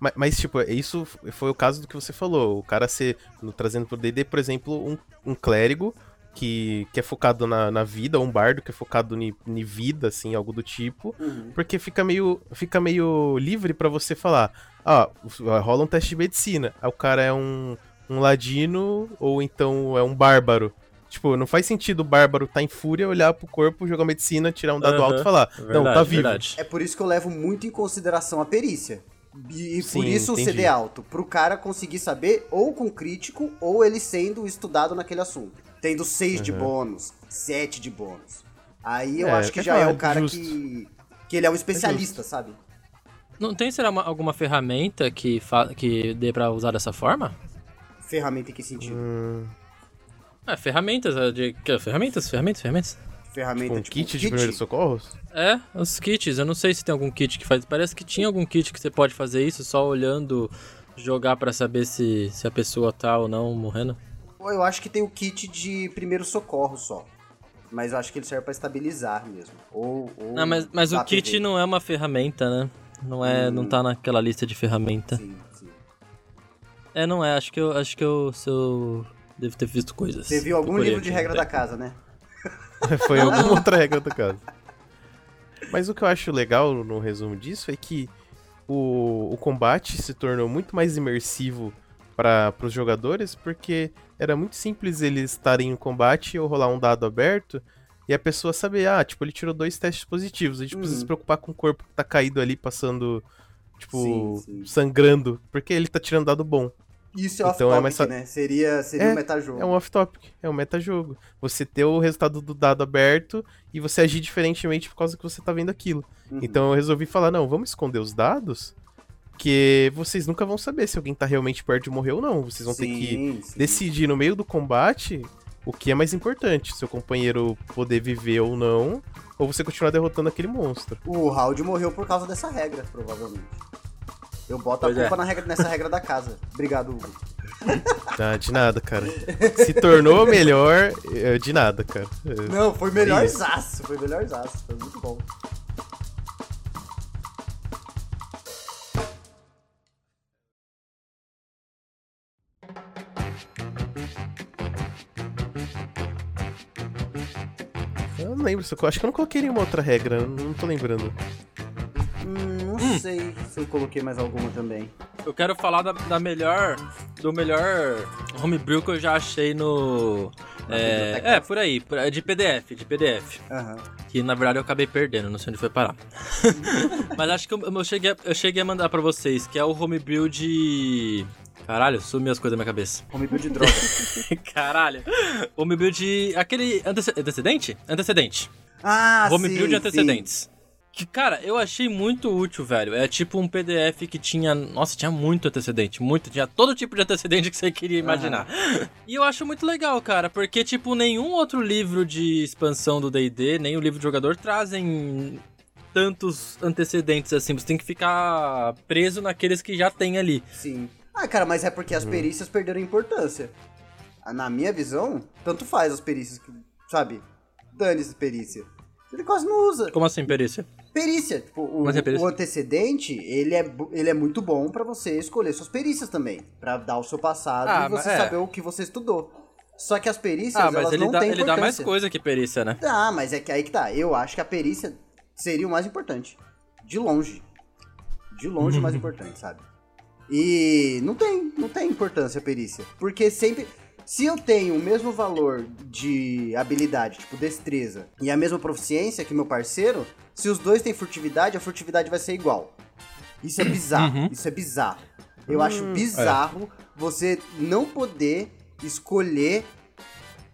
Mas, mas, tipo, isso foi o caso do que você falou. O cara ser, no- trazendo pro D&D, por exemplo, um, um clérigo que, que é focado na, na vida, ou um bardo que é focado em vida, assim, algo do tipo. Uhum. Porque fica meio, fica meio livre pra você falar, ah, rola um teste de medicina. Aí o cara é um, um ladino, ou então é um bárbaro. Tipo, não faz sentido o bárbaro tá em fúria, olhar pro corpo, jogar medicina, tirar um dado Aham. alto e falar, não, Verdade, tá vivo. verdade. É por isso que eu levo muito em consideração a perícia. E, e por Sim, isso o entendi. CD alto. Pro cara conseguir saber, ou com crítico, ou ele sendo estudado naquele assunto. Tendo 6 de Uhum. bônus, 7 de bônus. Aí eu É, acho que é já é o cara justo. que. Que ele é um especialista, sabe? Não tem, será, uma- alguma ferramenta que, fa- que dê pra usar dessa forma? Ferramenta em que sentido? Hum, É, ferramentas, é, de, que- ferramentas, ferramentas, ferramentas. Ferramenta um tipo. kit de primeiros socorros? É, os kits, eu não sei se tem algum kit que faz, parece que tinha algum kit que você pode fazer isso só olhando, jogar pra saber se, se a pessoa tá ou não morrendo. Eu acho que tem o kit de primeiro socorro só. Mas eu acho que ele serve pra estabilizar mesmo. Ou. ou Não, mas, mas o kit não é uma ferramenta, né? Não é, não tá naquela lista de ferramenta. Sim, sim. É, não é, acho que eu, acho que eu, se eu devo ter visto coisas. Você viu algum livro de regra da casa, né? Foi alguma outra regra do caso. Mas o que eu acho legal no resumo disso é que o, o combate se tornou muito mais imersivo para os jogadores, porque era muito simples eles estarem em combate ou rolar um dado aberto e a pessoa saber, ah, tipo, ele tirou dois testes positivos. A gente precisa Uhum. se preocupar com o corpo que tá caído ali, passando, tipo, Sim, sim. sangrando, porque ele tá tirando dado bom. Isso é Então é off-topic, mais fa- né? Seria, seria É, um metajogo. É um off-topic, é um metajogo. Você ter o resultado do dado aberto e você agir diferentemente por causa que você tá vendo aquilo. Uhum. Então eu resolvi falar, não, vamos esconder os dados, que vocês nunca vão saber se alguém tá realmente perto de morrer ou não. Vocês vão ter que Sim, sim. decidir no meio do combate o que é mais importante, seu companheiro poder viver ou não, ou você continuar derrotando aquele monstro. O Raul morreu por causa dessa regra, provavelmente. Eu boto Pois a é. culpa na regra, nessa regra da casa. Obrigado, Hugo. Ah, de nada, cara. Se tornou melhor, eh, de nada, cara. Não, foi melhor zaço. Foi melhor zaço. Foi muito bom. Eu não lembro, eu acho que eu não coloquei nenhuma outra regra, não tô lembrando. Não sei se eu coloquei mais alguma também. Eu quero falar da, da melhor. Do melhor homebrew que eu já achei no. É, é, por aí, é de PDF, de PDF. Aham. Que na verdade eu acabei perdendo, não sei onde foi parar. Mas acho que eu, eu cheguei, a- eu cheguei a mandar pra vocês, que é o homebrew de. Caralho, sumiu as coisas da minha cabeça. Homebrew de droga. Caralho. Homebrew de. Aquele. Antece- antecedente? Antecedente. Ah, Homebrew sim, de antecedentes. Que, cara, eu achei muito útil, velho. É tipo um PDF que tinha. Nossa, tinha muito antecedente. Muito. Tinha todo tipo de antecedente que você queria imaginar. E eu acho muito legal, cara, porque, tipo, nenhum outro livro de expansão do DD, nem o livro de jogador trazem tantos antecedentes assim. Você tem que ficar preso naqueles que já tem ali. Sim. Ah, cara, mas é porque as perícias perderam importância. Ah, Na minha visão, tanto faz as perícias, que, sabe? Dane-se perícia. Ele quase não usa. Como assim, perícia? Perícia, tipo, o, é perícia? o antecedente, ele é, ele é muito bom pra você escolher suas perícias também. Pra dar o seu passado Ah, e você é. saber o que você estudou. Só que as perícias, Ah, mas elas ele não dá, ele dá mais coisa que perícia, né? Ah, mas é que aí que tá. Eu acho que a perícia seria o mais importante. De longe. De longe o mais importante, sabe? E não tem, não tem importância a perícia. Porque sempre. Se eu tenho o mesmo valor de habilidade, tipo destreza, e a mesma proficiência que meu parceiro, se os dois têm furtividade, a furtividade vai ser igual. Isso é bizarro. Uhum. Isso é bizarro. Eu acho bizarro você não poder escolher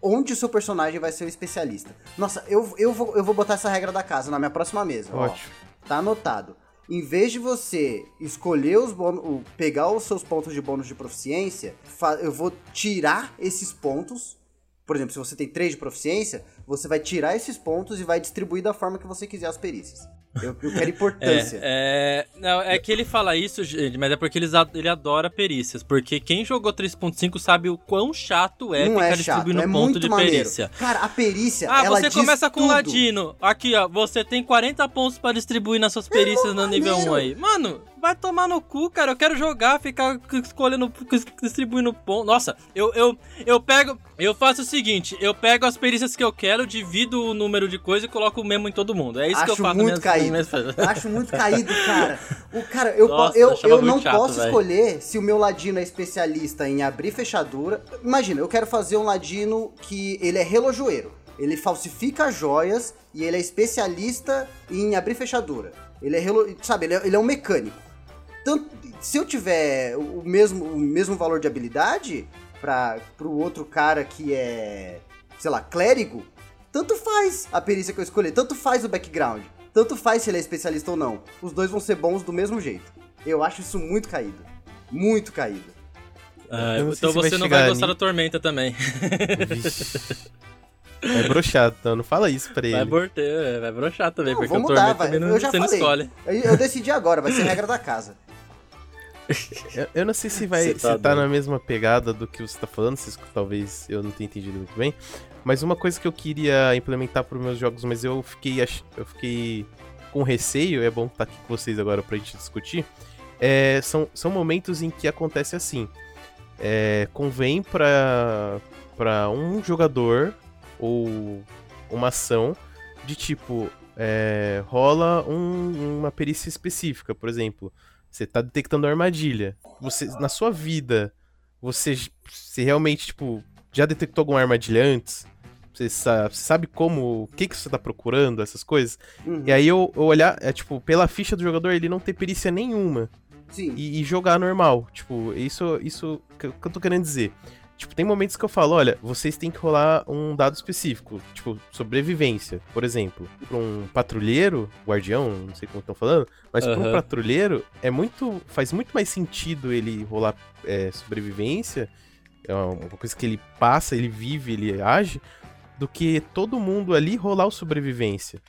onde o seu personagem vai ser o especialista. Nossa, eu, eu, vou, eu vou botar essa regra da casa na minha próxima mesa. ó. Ótimo. Tá anotado. Em vez de você escolher os bônus, pegar os seus pontos de bônus de proficiência, eu vou tirar esses pontos. Por exemplo, se você tem 3 de proficiência, você vai tirar esses pontos e vai distribuir da forma que você quiser as perícias. Eu, eu quero importância. É, é, não, é que ele fala isso, gente, mas é porque eles a- ele adora perícias. Porque quem jogou 3.5 sabe o quão chato é não ficar é chato, distribuindo é ponto muito de maneiro. perícia. Cara, a perícia, Ah, você começa com tudo. ladino. Aqui, ó, você tem 40 pontos pra distribuir nas suas perícias no nível maneiro. 1 aí. Mano, vai tomar no cu, cara. Eu quero jogar, ficar escolhendo, distribuindo ponto. Nossa, eu, eu, eu pego. Eu faço o seguinte: eu pego as perícias que eu quero, divido o número de coisa e coloco o mesmo em todo mundo. É isso que eu Acho faço muito nas caído. minhas- minhas- Acho muito caído, cara. O cara, eu, Nossa, eu, eu não chato, posso velho. escolher se o meu ladino é especialista em abrir fechadura. Imagina, eu quero fazer um ladino que ele é relojoeiro. Ele falsifica joias e ele é especialista em abrir fechadura. Ele é, sabe, ele é, ele é um mecânico. Tanto, se eu tiver o mesmo, o mesmo valor de habilidade para pro outro cara que é, sei lá, clérigo, tanto faz a perícia que eu escolher, tanto faz o background, tanto faz se ele é especialista ou não. Os dois vão ser bons do mesmo jeito. Eu acho isso muito caído. Muito caído. Ah, não então se vai você não vai gostar da Tormenta também. Vixe. É broxado, então não fala isso pra ele. Vai, borter, vai broxar também, Não, porque o mudar, Tormenta vai. também não, Eu já você não falei. escolhe. Eu, eu decidi agora, vai ser regra da casa. Eu, eu não sei se vai se tá tá, na mesma pegada do que você tá falando, se talvez eu não tenha entendido muito bem. Mas uma coisa que eu queria implementar para meus jogos, mas eu fiquei eu fiquei com receio, é bom estar aqui com vocês agora pra gente discutir. é, são, são momentos em que acontece assim. É, convém pra, pra um jogador ou uma ação de tipo é, rola um- uma perícia específica, por exemplo. Você tá detectando armadilha. Você, na sua vida, você, você realmente, tipo, já detectou alguma armadilha antes? Você sabe, sabe como, o que, que você tá procurando, essas coisas? Uhum. E aí eu, eu olhar, é tipo, pela ficha do jogador, ele não ter perícia nenhuma. Sim. E, e jogar normal. Tipo, isso, isso que eu tô querendo dizer. Tipo, tem momentos que eu falo, olha, vocês têm que rolar um dado específico, tipo, sobrevivência, por exemplo. Pra um patrulheiro, guardião, não sei como estão falando, mas pra um patrulheiro é muito. faz muito mais sentido ele rolar é, sobrevivência, é uma coisa que ele passa, ele vive, ele age, do que todo mundo ali rolar o sobrevivência.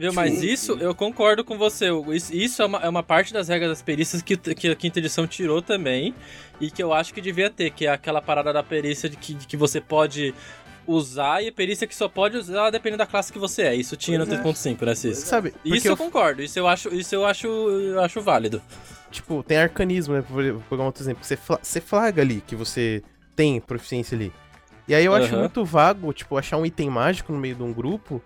Viu, mas isso eu concordo com você. Isso, é, uma, é uma parte das regras das perícias que, que a quinta edição tirou também. E que eu acho que devia ter, que é aquela parada da perícia de que, de que você pode usar e a perícia que só pode usar dependendo da classe que você é. Isso tinha Pois é. no 3.5, né, Cis? Sabe? Porque Isso eu eu concordo, isso eu acho, isso eu acho, eu acho válido. tipo, tem arcanismo, né? Vou pegar um outro exemplo. Você, fla- você flaga ali que você tem proficiência ali. E aí eu acho Aham. muito vago, tipo, achar um item mágico no meio de um grupo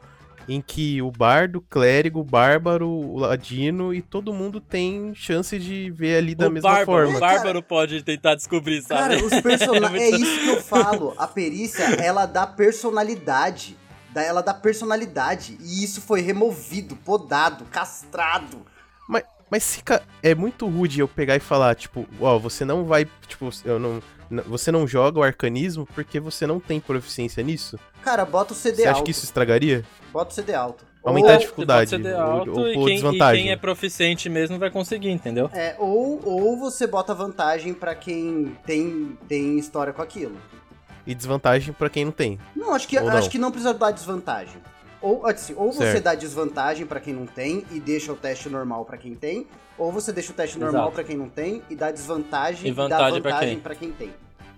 em que o bardo, o clérigo, o bárbaro, o ladino e todo mundo tem chance de ver ali da o mesma bárbaro, forma. O bárbaro pode tentar descobrir, sabe? Cara, os personagens. é isso que eu falo. A perícia, ela dá personalidade. Da- Ela dá personalidade. E isso foi removido, podado, castrado. Mas, mas fica. É muito rude eu pegar e falar, tipo, ó, você não vai. Tipo, eu não. Você não joga o arcanismo porque você não tem proficiência nisso? Cara, bota o CD Você alto. acha que isso estragaria? Bota o CD alto. Aumentar a Ou- dificuldade. Você ser ou- alto ou e, quem, e desvantagem. quem é proficiente mesmo vai conseguir, entendeu? É, ou, ou você bota vantagem pra quem tem, tem história com aquilo. E desvantagem pra quem não tem. Não, acho que, Ou não. acho que não precisa dar desvantagem. Ou, assim, ou você dá desvantagem pra quem não tem e deixa o teste normal pra quem tem, ou você deixa o teste normal pra quem não tem e dá desvantagem E dá vantagem pra vantagem quem? pra quem tem.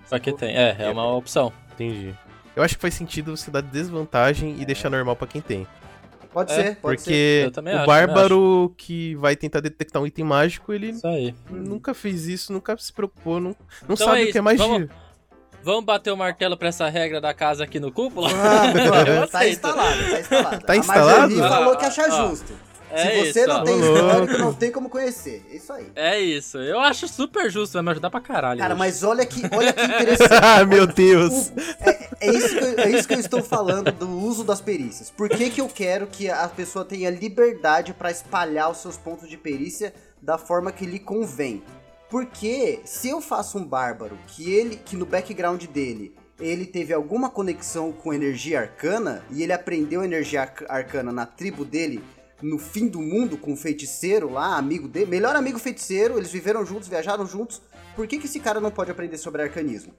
Pra que tem. É, é uma opção. Entendi. Eu acho que faz sentido você dar desvantagem e deixar normal pra quem tem. Pode É, ser, pode ser. Porque também o acho, bárbaro que vai tentar detectar um item mágico, ele nunca fez isso, nunca se preocupou, não, não Então sabe é o que é magia. vamos- Vamos bater o martelo pra essa regra da casa aqui no cúpula? Vamos. tá instalado, tá instalado. Tá A instalado? Marjorie falou que Ah, acha ah, justo. É Se você isso, não ó. tem histórico, não tem como conhecer. É Isso aí. É isso. Eu acho super justo, vai me ajudar pra caralho. Cara, hoje. mas olha que, olha que interessante. ah, meu Deus! O- é, é isso que eu, é isso que eu estou falando do uso das perícias. Por que, que eu quero que a pessoa tenha liberdade pra espalhar os seus pontos de perícia da forma que lhe convém? Porque se eu faço um bárbaro que ele, que no background dele ele teve alguma conexão com energia arcana e ele aprendeu energia arc- arcana na tribo dele no fim do mundo com o feiticeiro lá, amigo dele, melhor amigo feiticeiro, eles viveram juntos, viajaram juntos. Por que, que esse cara não pode aprender sobre arcanismo?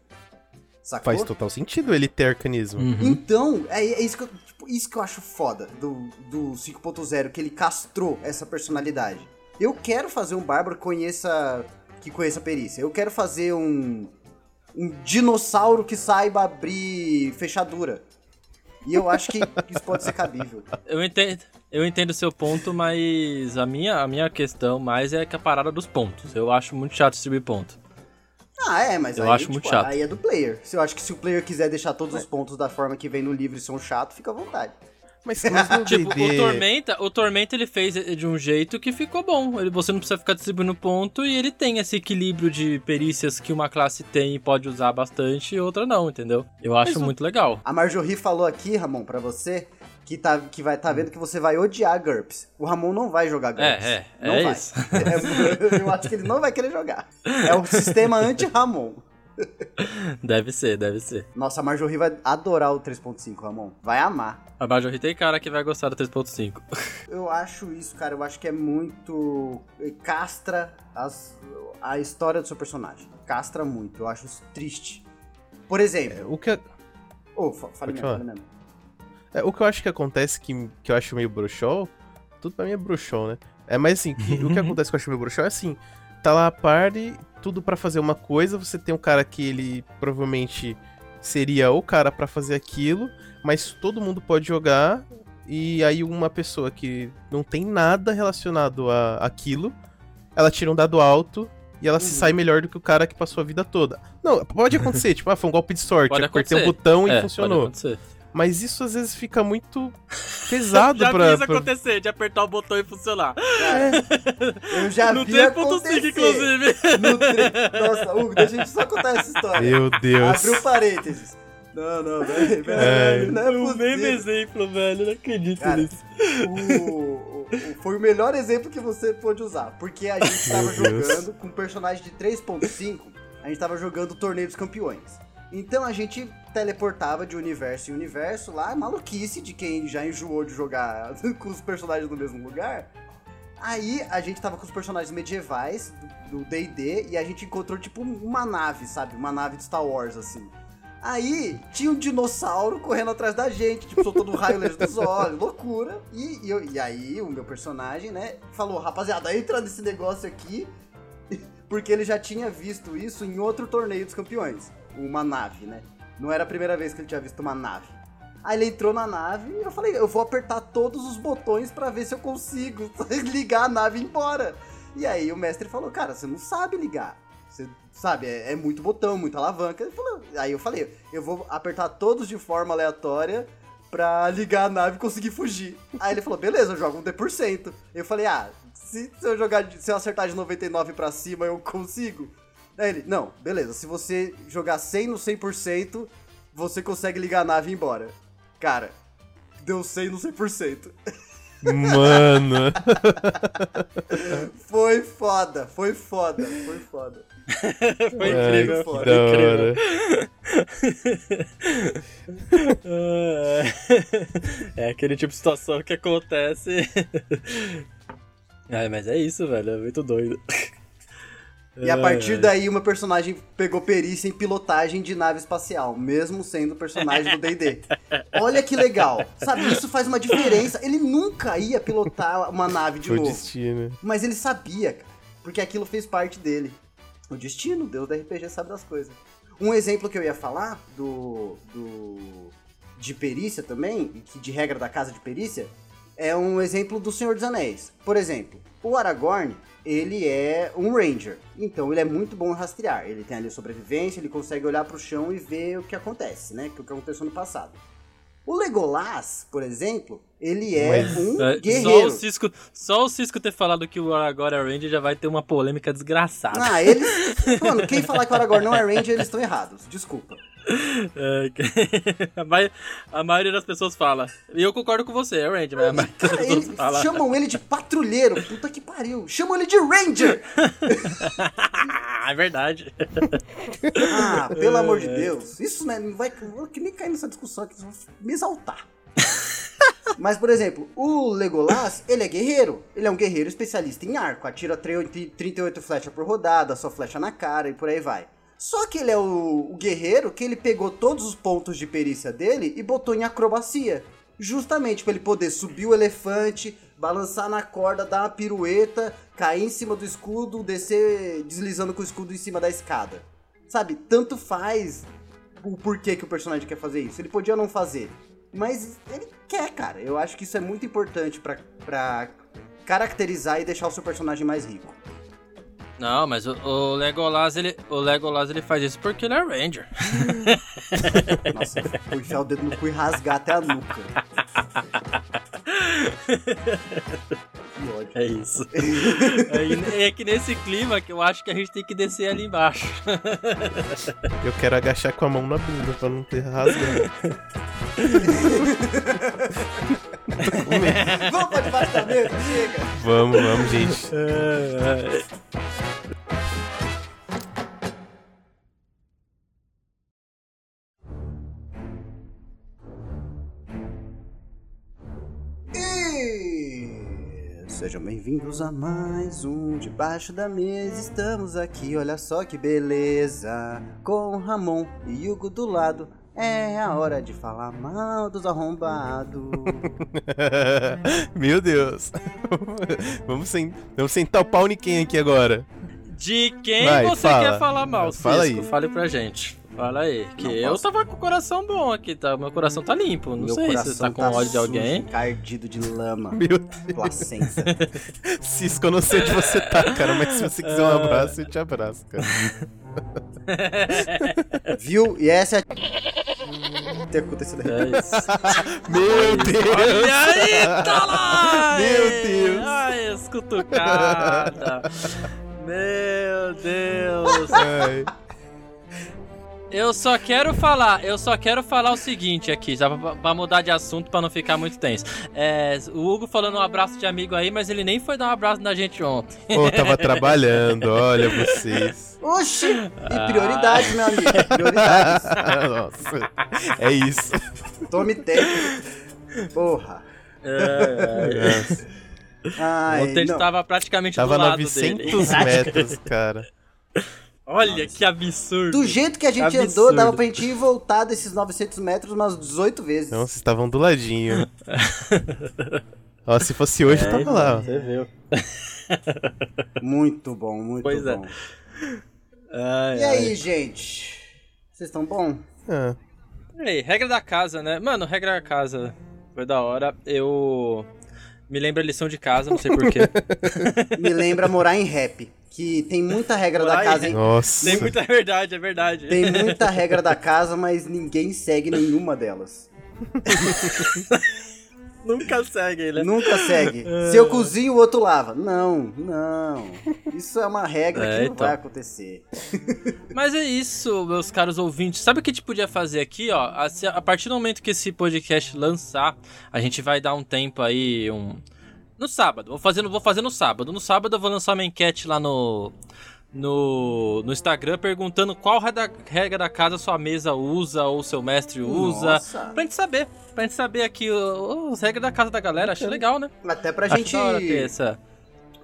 Sacou? Faz total sentido ele ter arcanismo. Uhum. Então, é, é isso, que eu, tipo, isso que eu acho foda do, do 5.0, que ele castrou essa personalidade. Eu quero fazer um bárbaro que conheça, que conheça perícia. Eu quero fazer um, um dinossauro que saiba abrir fechadura. E eu acho que isso pode ser cabível. Eu entendo, eu entendo o seu ponto, mas a minha, a minha questão mais é que a parada dos pontos. Eu acho muito chato distribuir ponto. Ah, é, mas Eu aí, acho tipo, muito chato. aí é do player. Se eu acho que se o player quiser deixar todos os pontos da forma que vem no livro e são chato, fica à vontade. Mas, mas no Tipo, o Tormenta, o Tormenta ele fez de um jeito que ficou bom. Ele, você não precisa ficar distribuindo ponto e ele tem esse equilíbrio de perícias que uma classe tem e pode usar bastante e outra não, entendeu? Eu acho o- muito legal. A Marjorie falou aqui, Ramon, pra você, que, tá, que vai tá vendo que você vai odiar GURPS. O Ramon não vai jogar GURPS. É, é, não é vai. isso. É, eu acho que ele não vai querer jogar. É o sistema anti-Ramon. Deve ser, deve ser. Nossa, a Marjorie vai adorar o 3.5, Ramon. Vai amar. A Marjorie tem cara que vai gostar do 3.5. Eu acho isso, cara, eu acho que é muito. castra as- a história do seu personagem. Castra muito, eu acho isso triste. Por exemplo. O que, Ô, fa- fale mesmo, fale mesmo. É, o que eu acho que acontece, que, que eu acho meio bruxol, tudo pra mim é bruxol, né? É, mas assim, que- o que acontece que eu acho meio bruxol é assim, tá lá a party, tudo pra fazer uma coisa, você tem um cara que ele provavelmente seria o cara pra fazer aquilo, mas todo mundo pode jogar, e aí uma pessoa que não tem nada relacionado a aquilo, ela tira um dado alto e ela se Uhum. sai melhor do que o cara que passou a vida toda. Não, pode acontecer, tipo, ah, foi um golpe de sorte, Pode apertei um botão e É, pode funcionou. Mas isso às vezes fica muito pesado Já pra. fiz pra- acontecer, de apertar o botão e funcionar. Eu já no vi 3.5, acontecer. inclusive. No tre- Nossa, Hugo, deixa a gente só contar essa história. Meu Deus. Abriu parênteses. Não, não, velho, É. não é o mesmo possível. exemplo, velho. Não acredito Cara, nisso. O, o- o- foi o melhor exemplo que você pôde usar. Porque a gente tava Meu Deus. jogando com um personagem de 3.5, a gente tava jogando o Torneio dos Campeões. Então a gente teleportava de universo em universo lá, maluquice de quem já enjoou de jogar com os personagens no mesmo lugar. Aí a gente tava com os personagens medievais do D&D e a gente encontrou tipo uma nave, sabe? Uma nave de Star Wars, assim. Aí tinha um dinossauro correndo atrás da gente, tipo, soltando um raio laser dos olhos, loucura. E, e, eu- e aí o meu personagem, né, falou, rapaziada, entra nesse negócio aqui, porque ele já tinha visto isso em outro torneio dos campeões. Uma nave, né? Não era a primeira vez que ele tinha visto uma nave. Aí ele entrou na nave e eu falei, eu vou apertar todos os botões pra ver se eu consigo ligar a nave e ir embora. E aí o mestre falou, cara, você não sabe ligar. Você sabe, é, é muito botão, muita alavanca. Falou- aí eu falei, eu vou apertar todos de forma aleatória pra ligar a nave e conseguir fugir. Aí ele falou, beleza, eu jogo um D%. Eu falei, ah, se, se eu jogar, se eu acertar de 99 pra cima, eu consigo? Aí ele, não, beleza, se você jogar 100 no 100%, você consegue ligar a nave e ir embora. Cara, deu 100 no 100%. Mano. Foi foda, foi foda, foi foda. Foi Ai, incrível. que foda, da incrível. hora. é aquele tipo de situação que acontece. Ai, mas é isso, velho. É muito doido. E a partir daí, uma personagem pegou perícia em pilotagem de nave espacial, mesmo sendo personagem do D&D. Olha que legal. Sabe, isso faz uma diferença. Ele nunca ia pilotar uma nave de Foi novo. destino. Mas ele sabia, cara. Porque aquilo fez parte dele. O destino, Deus da RPG sabe das coisas. Um exemplo que eu ia falar do. do de perícia também, que de regra da casa de perícia, é um exemplo do Senhor dos Anéis. Por exemplo, o Aragorn, ele é um ranger. Então ele é muito bom em rastrear. Ele tem ali sobrevivência, ele consegue olhar pro chão e ver o que acontece, né? O que aconteceu no passado. O Legolas, por exemplo, ele é um É, Só guerreiro. o, Cisco, só o Cisco ter falado que o Aragorn é Ranger já vai ter uma polêmica desgraçada. Ah, eles. Mano, quem falar que o Aragorn não é Ranger, eles estão errados. Desculpa. É, a, mai- a maioria das pessoas fala. E eu concordo com você, é Ranger, mas a maioria das pessoas fala. chamam ele de patrulheiro. Puta que pariu. Chamam ele de Ranger. é verdade. Ah, pelo amor de Deus. Isso, né? Não vai. que nem cair nessa discussão aqui, vão me exaltar. Mas, por exemplo, o Legolas, ele é guerreiro. Ele é um guerreiro especialista em arco. Atira 38 flechas por rodada, só flecha na cara e por aí vai. Só que ele é o, o guerreiro que ele pegou todos os pontos de perícia dele e botou em acrobacia. Justamente para ele poder subir o elefante, balançar na corda, dar uma pirueta, cair em cima do escudo, descer deslizando com o escudo em cima da escada. Sabe, tanto faz o porquê que o personagem quer fazer isso. Ele podia não fazer, mas ele quer, cara. Eu acho que isso é muito importante pra caracterizar e deixar o seu personagem mais rico. Não, mas o, o Legolas, ele, o Legolas, ele faz isso porque ele é Ranger. Nossa, vou enfiar o dedo no cu e rasgar até a nuca. Que ódio. É isso. é, é que nesse clima que eu acho que a gente tem que descer ali embaixo. Eu quero agachar com a mão na bunda pra não ter rasgado. Vamos pra debaixo da mesa, chega! Vamos, vamos, gente. E sejam bem-vindos a mais um Debaixo da Mesa. Estamos aqui, olha só que beleza. Com Ramon e Hugo do lado. É a hora de falar mal dos arrombados. Meu Deus. vamos, sen vamos sentar o pau em quem aqui agora? De quem Vai, você fala. quer falar mal, Fala Cisco? aí. Fale pra gente. Fala aí. Que Não eu posso. tava com o coração bom aqui, tá? Meu coração tá limpo. Não Meu sei se coração você tá com tá ódio de alguém. Encardido de lama. Meu Deus. Placenta. Cisco, eu não sei onde você tá, cara, mas se você quiser um abraço, eu te abraço, cara. Viu? E essa é a. Tem acontecido. É isso. Meu Deus! Olha aí, tá lá! Meu Deus. Ai, escutucada. Meu Deus. Ai. Eu só quero falar, eu só quero falar o seguinte aqui, já pra, pra mudar de assunto pra não ficar muito tenso. É, o Hugo falando um abraço de amigo aí, mas ele nem foi dar um abraço na gente ontem. Pô, tava trabalhando, olha vocês. Oxi! E prioridades, meu amigo. Prioridades. Nossa, é isso. Tome tempo. Porra. É, Nossa, Ai, ontem não. tava praticamente tava do lado 900 dele. metros, cara. Olha que absurdo. Do jeito que a gente Absurdo. andou, dava pra gente ir e voltar desses 900 metros umas 18 vezes. Não, vocês estavam do ladinho. Ó, se fosse hoje, eu É, tava lá. ó. Você viu. Muito bom, muito Pois é. bom. Ai, E ai. aí, gente? Vocês estão bom? Ah, E aí, regra da casa, né? Mano, regra da casa foi da hora. Eu me lembro a lição de casa, não sei porquê. Me lembra morar em rap. Que tem muita regra da casa, hein? nossa. Tem muita verdade, é verdade. Tem muita regra da casa, mas ninguém segue nenhuma delas. Nunca segue, né? Nunca segue. Se eu cozinho, o outro lava. Não, não. Isso é uma regra É, que não então. vai acontecer. Mas é isso, meus caros ouvintes. Sabe o que a gente podia fazer aqui, ó? A partir do momento que esse podcast lançar, a gente vai dar um tempo aí, um. No sábado. Vou fazer, no- vou fazer no sábado. No sábado eu vou lançar uma enquete lá no. No, no Instagram perguntando qual regra- da casa sua mesa usa ou seu mestre usa. Nossa. Pra gente saber. Pra gente saber aqui as regras da casa da galera. Acho legal, né? Até pra Acho gente. ter essa.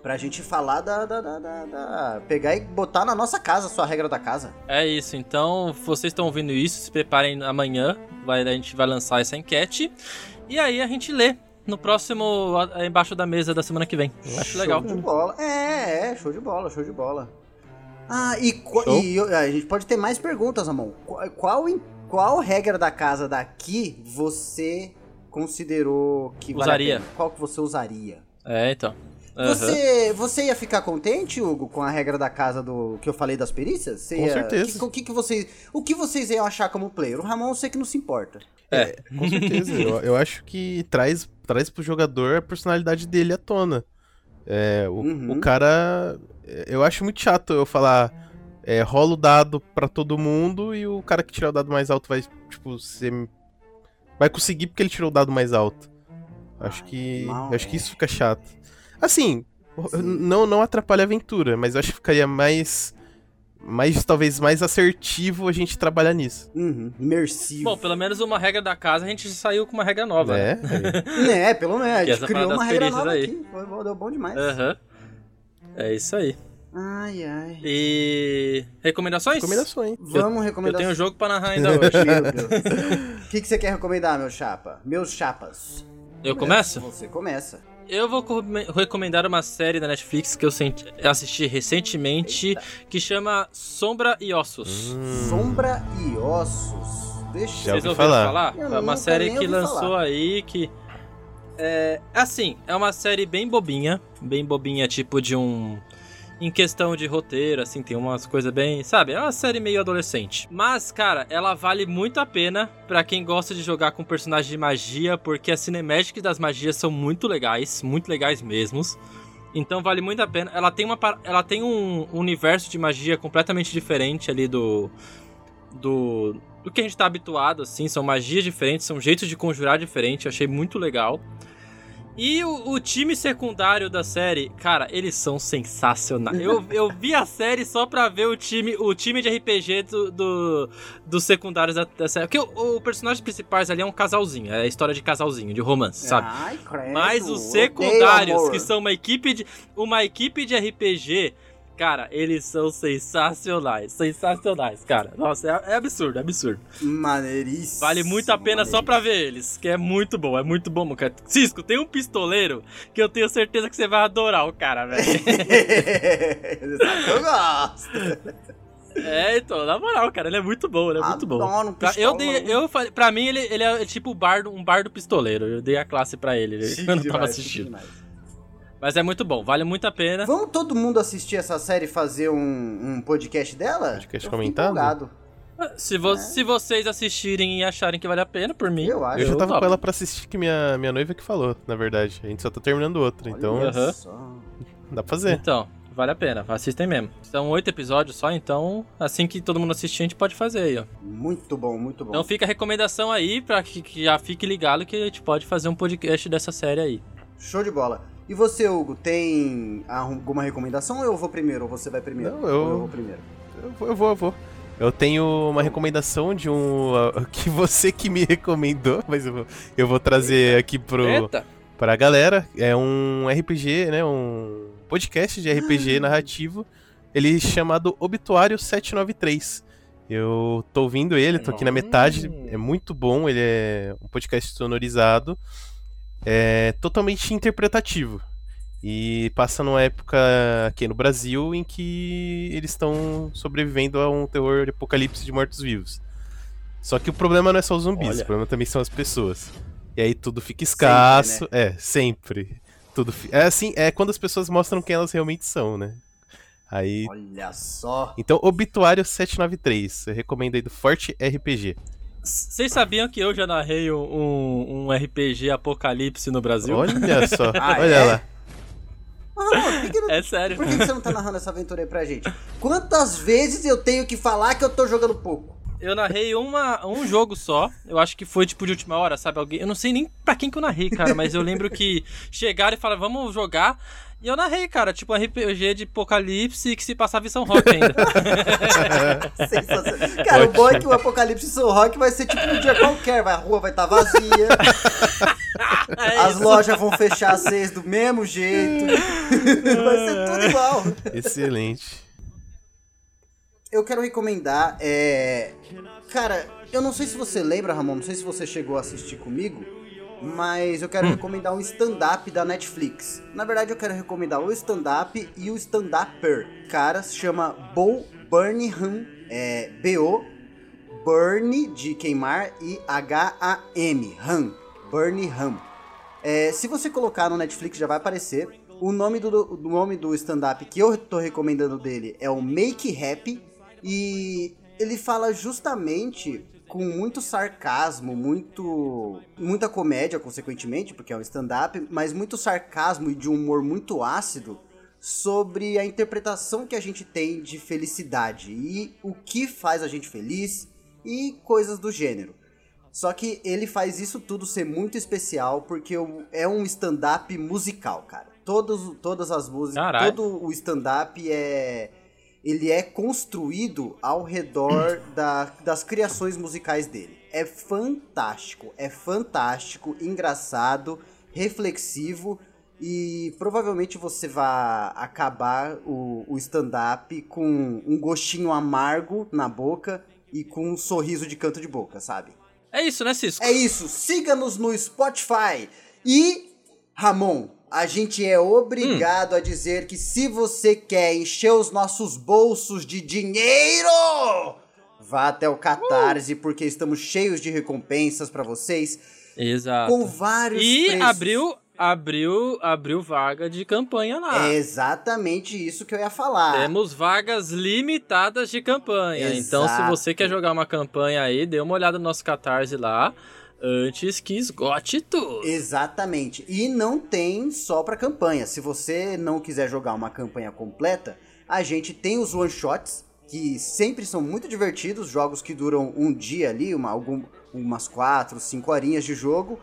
Pra gente falar da, da, da, da- da- Pegar e botar na nossa casa a sua regra da casa. É isso, então vocês estão ouvindo isso, se preparem amanhã, vai, a gente vai lançar essa enquete. E aí a gente lê no próximo, embaixo da mesa da semana que vem. Acho legal. Show de bola. É, é, show de bola, show de bola. Ah, e, Show. e eu- a gente pode ter mais perguntas, Amon. Qual, qual, regra da casa daqui você considerou que vale Usaria. pena? Qual que você usaria? É, então. Aham. Você, você ia ficar contente, Hugo, com a regra da casa do que eu falei das perícias? Você Com ia- certeza. que- O que, que vocês, o que vocês iam achar como player? O Ramon eu sei que não se importa. É. Com certeza. eu, eu acho que traz, traz pro jogador a personalidade dele à tona. É, o, Uhum. o cara. Eu acho muito chato eu falar. É, rola o dado pra todo mundo e o cara que tirar o dado mais alto vai, tipo, ser. Vai conseguir porque ele tirou o dado mais alto. Acho Ai, que. mal, acho que é. isso fica chato. Assim, Sim. não, não atrapalha a aventura, mas eu acho que ficaria mais. Mais, talvez, mais assertivo a gente trabalhar nisso. Uhum, imersivo. Bom, pelo menos uma regra da casa a gente saiu com uma regra nova. né? É, É, pelo menos. A gente criou uma regra nova aí. aqui. Foi, bom, deu bom demais. Aham. É isso aí. Ai, ai. E. Recomendações? recomendações. Vamos Eu recomendar. tenho um jogo pra narrar ainda hoje. O que, que você quer recomendar, meu chapa? Meus chapas. Eu começo? Você começa. Eu vou co- recomendar uma série da Netflix que eu assisti recentemente que chama Sombra e Ossos. Hum. Sombra e Ossos. Deixa Vocês ouvi ouviram falar. falar? Eu É uma série que lançou falar. aí que. É. Assim, é uma série bem bobinha. Bem bobinha, tipo de um. Em questão de roteiro, assim, tem umas coisas bem. Sabe? É uma série meio adolescente. Mas, cara, ela vale muito a pena pra quem gosta de jogar com personagens de magia, porque as cinemáticas das magias são muito legais, muito legais mesmos. Então vale muito a pena. Ela tem uma ela tem um universo de magia completamente diferente ali do do do que a gente tá habituado assim, são magias diferentes, são jeitos de conjurar diferentes, eu achei muito legal. E o, o time secundário da série, cara, eles são sensacionais. Eu, eu vi a série só pra ver o time, o time de RPG do, do- dos secundários da, da série. Porque o, o personagem principais ali é um casalzinho, é a história de casalzinho, de romance, sabe? Ai, credo. Mas os secundários, que são uma equipe de uma equipe de RPG, cara, eles são sensacionais, sensacionais, cara. Nossa, é, é absurdo, é absurdo. Maneiríssimo. Vale muito a pena só pra ver eles, que é muito bom, é muito bom, cara. Cisco, tem um pistoleiro que eu tenho certeza que você vai adorar o cara, velho. Eu gosto. é, então, na moral, cara, ele é muito bom, ele é muito bom. Um eu dei, eu falei, pra mim ele, ele é tipo um bardo, um bardo pistoleiro. Eu dei a classe pra ele Chique eu tava demais, assistindo. Mas é muito bom, vale muito a pena. Vamos todo mundo assistir essa série e fazer um, um podcast dela? Podcast Eu comentado? empolgado. Se, vo- se vocês assistirem e acharem que vale a pena, por mim. Eu acho. Eu já tava topo. com ela pra assistir que minha, minha noiva que falou, na verdade. A gente só tá terminando outra, então Olha Aham. só. dá pra fazer. Então, vale a pena, assistem mesmo. São oito episódios só, então assim que todo mundo assistir, a gente pode fazer aí, ó. Muito bom, muito bom. Então fica a recomendação aí pra que, que já fique ligado que a gente pode fazer um podcast dessa série aí. Show de bola. E você, Hugo, tem alguma recomendação ou eu vou primeiro? Ou você vai primeiro? Não, eu- Ou eu vou primeiro. Eu vou, eu vou, eu vou. Eu tenho uma recomendação de um. uh, que você que me recomendou, mas eu vou, eu vou trazer aqui pro, Eita! pra galera. É um RPG, né? Um podcast de RPG narrativo. Ele é chamado Obituário 793. Eu tô ouvindo ele, tô aqui na metade. É muito bom, ele é um podcast sonorizado. É totalmente interpretativo. E passa numa época aqui no Brasil em que eles estão sobrevivendo a um terror de apocalipse de mortos-vivos. Só que o problema não é só os zumbis, Olha. o problema também são as pessoas. E aí tudo fica escasso. né? É, sempre. Tudo fi- É assim, é quando as pessoas mostram quem elas realmente são, né? Aí. Olha só. Então, Obituário 793. Eu recomendo aí do Forte RPG. Vocês sabiam que eu já narrei um, um RPG Apocalipse no Brasil? Olha só, Ah, olha é? lá. Ah, por que, que É sério. por que, que você não tá narrando essa aventura aí pra gente? Quantas vezes eu tenho que falar que eu tô jogando pouco? Eu narrei uma, um jogo só. Eu acho que foi tipo de última hora, sabe? Alguém, eu não sei nem pra quem que eu narrei, cara, mas eu lembro que chegaram e falaram, vamos jogar. E eu narrei, cara, tipo um RPG de apocalipse que se passava em São Roque ainda. Sensacional. Cara, o bom é que o Apocalipse Soul Rock vai ser tipo um dia qualquer. Vai, a rua vai estar vazia, É as isso. lojas vão fechar às seis do mesmo jeito. vai ser tudo igual. Excelente. Eu quero recomendar, é... Cara, eu não sei se você lembra, Ramon, não sei se você chegou a assistir comigo, mas eu quero recomendar um stand-up da Netflix. Na verdade, eu quero recomendar o stand-up e o stand-upper. Cara, se chama Bo Burnham, é B-O, Burn de queimar e H-A-M, Ham, Burnham. É, se você colocar no Netflix já vai aparecer. O nome do, do nome do stand-up que eu tô recomendando dele é o Make Happy e ele fala justamente com muito sarcasmo, muito muita comédia consequentemente, porque é um stand-up, mas muito sarcasmo e de um humor muito ácido sobre a interpretação que a gente tem de felicidade e o que faz a gente feliz e coisas do gênero. Só que ele faz isso tudo ser muito especial porque é um stand-up musical, cara. Todos, todas as músicas, todo o stand-up é ele é construído ao redor da- das criações musicais dele. É fantástico, é fantástico, engraçado, reflexivo e provavelmente você vai acabar o, o stand-up com um gostinho amargo na boca e com um sorriso de canto de boca, sabe? É isso, né, Cisco? É isso, siga-nos no Spotify. E, Ramon, a gente é obrigado a dizer que se você quer encher os nossos bolsos de dinheiro, vá até o Catarse, porque estamos cheios de recompensas pra vocês, Exato. com vários E preços. abriu, abriu, abriu vaga de campanha lá. É exatamente isso que eu ia falar. Temos vagas limitadas de campanha. Então, se Exato. você quer jogar uma campanha aí, dê uma olhada no nosso Catarse lá antes que esgote tudo. Exatamente. E não tem só pra campanha. Se você não quiser jogar uma campanha completa, a gente tem os one shots, que sempre são muito divertidos, jogos que duram um dia ali, uma, algum, umas quatro, cinco horinhas de jogo.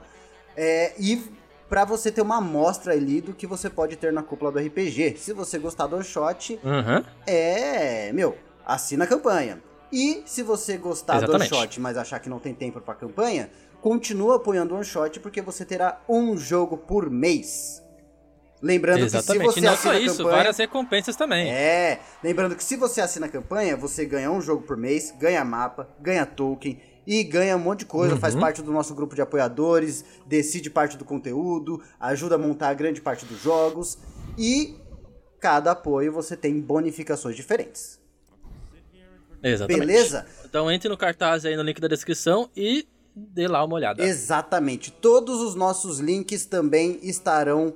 É, e pra você ter uma amostra ali do que você pode ter na cúpula do RPG. Se você gostar do shot, Uhum. é, meu, assina a campanha. E se você gostar Exatamente. do shot, mas achar que não tem tempo pra campanha, continua apoiando o one shot porque você terá um jogo por mês. Lembrando Exatamente. que se você não assina só a isso, campanha, várias recompensas também. é, lembrando que se você assina a campanha, você ganha um jogo por mês, ganha mapa, ganha token e ganha um monte de coisa, faz Uhum. parte do nosso grupo de apoiadores, decide parte do conteúdo, ajuda a montar grande parte dos jogos e cada apoio você tem bonificações diferentes. Exatamente. Beleza? Então entre no cartaz aí no link da descrição e dê lá uma olhada. Exatamente. Todos os nossos links também estarão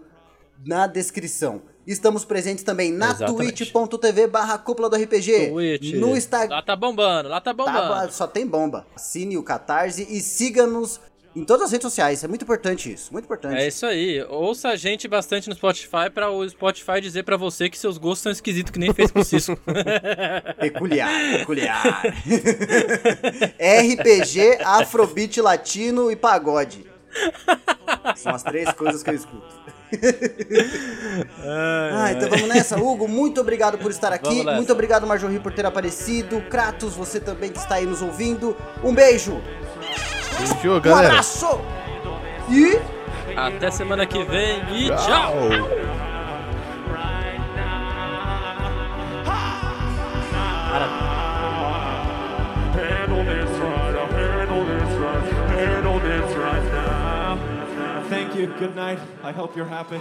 na descrição. Estamos presentes também na twitch.tv barra cúpula do RPG. Twitch. No Instagram. Lá tá bombando, lá tá bombando. só tem bomba. Assine o Catarse e siga-nos em todas as redes sociais. É muito importante isso. Muito importante. É isso aí. Ouça a gente bastante no Spotify pra o Spotify dizer pra você que seus gostos são esquisitos que nem fez com Cisco. Peculiar, peculiar. RPG, Afrobeat latino e pagode. São as três coisas que eu escuto. ah, então vamos nessa. Hugo, muito obrigado por estar aqui. Muito obrigado, Marjorie, por ter aparecido. Kratos, você também que está aí nos ouvindo. Um beijo, Fechou, galera. Um abraço. E até semana que vem e tchau. Thank you. Good night. I hope you're happy.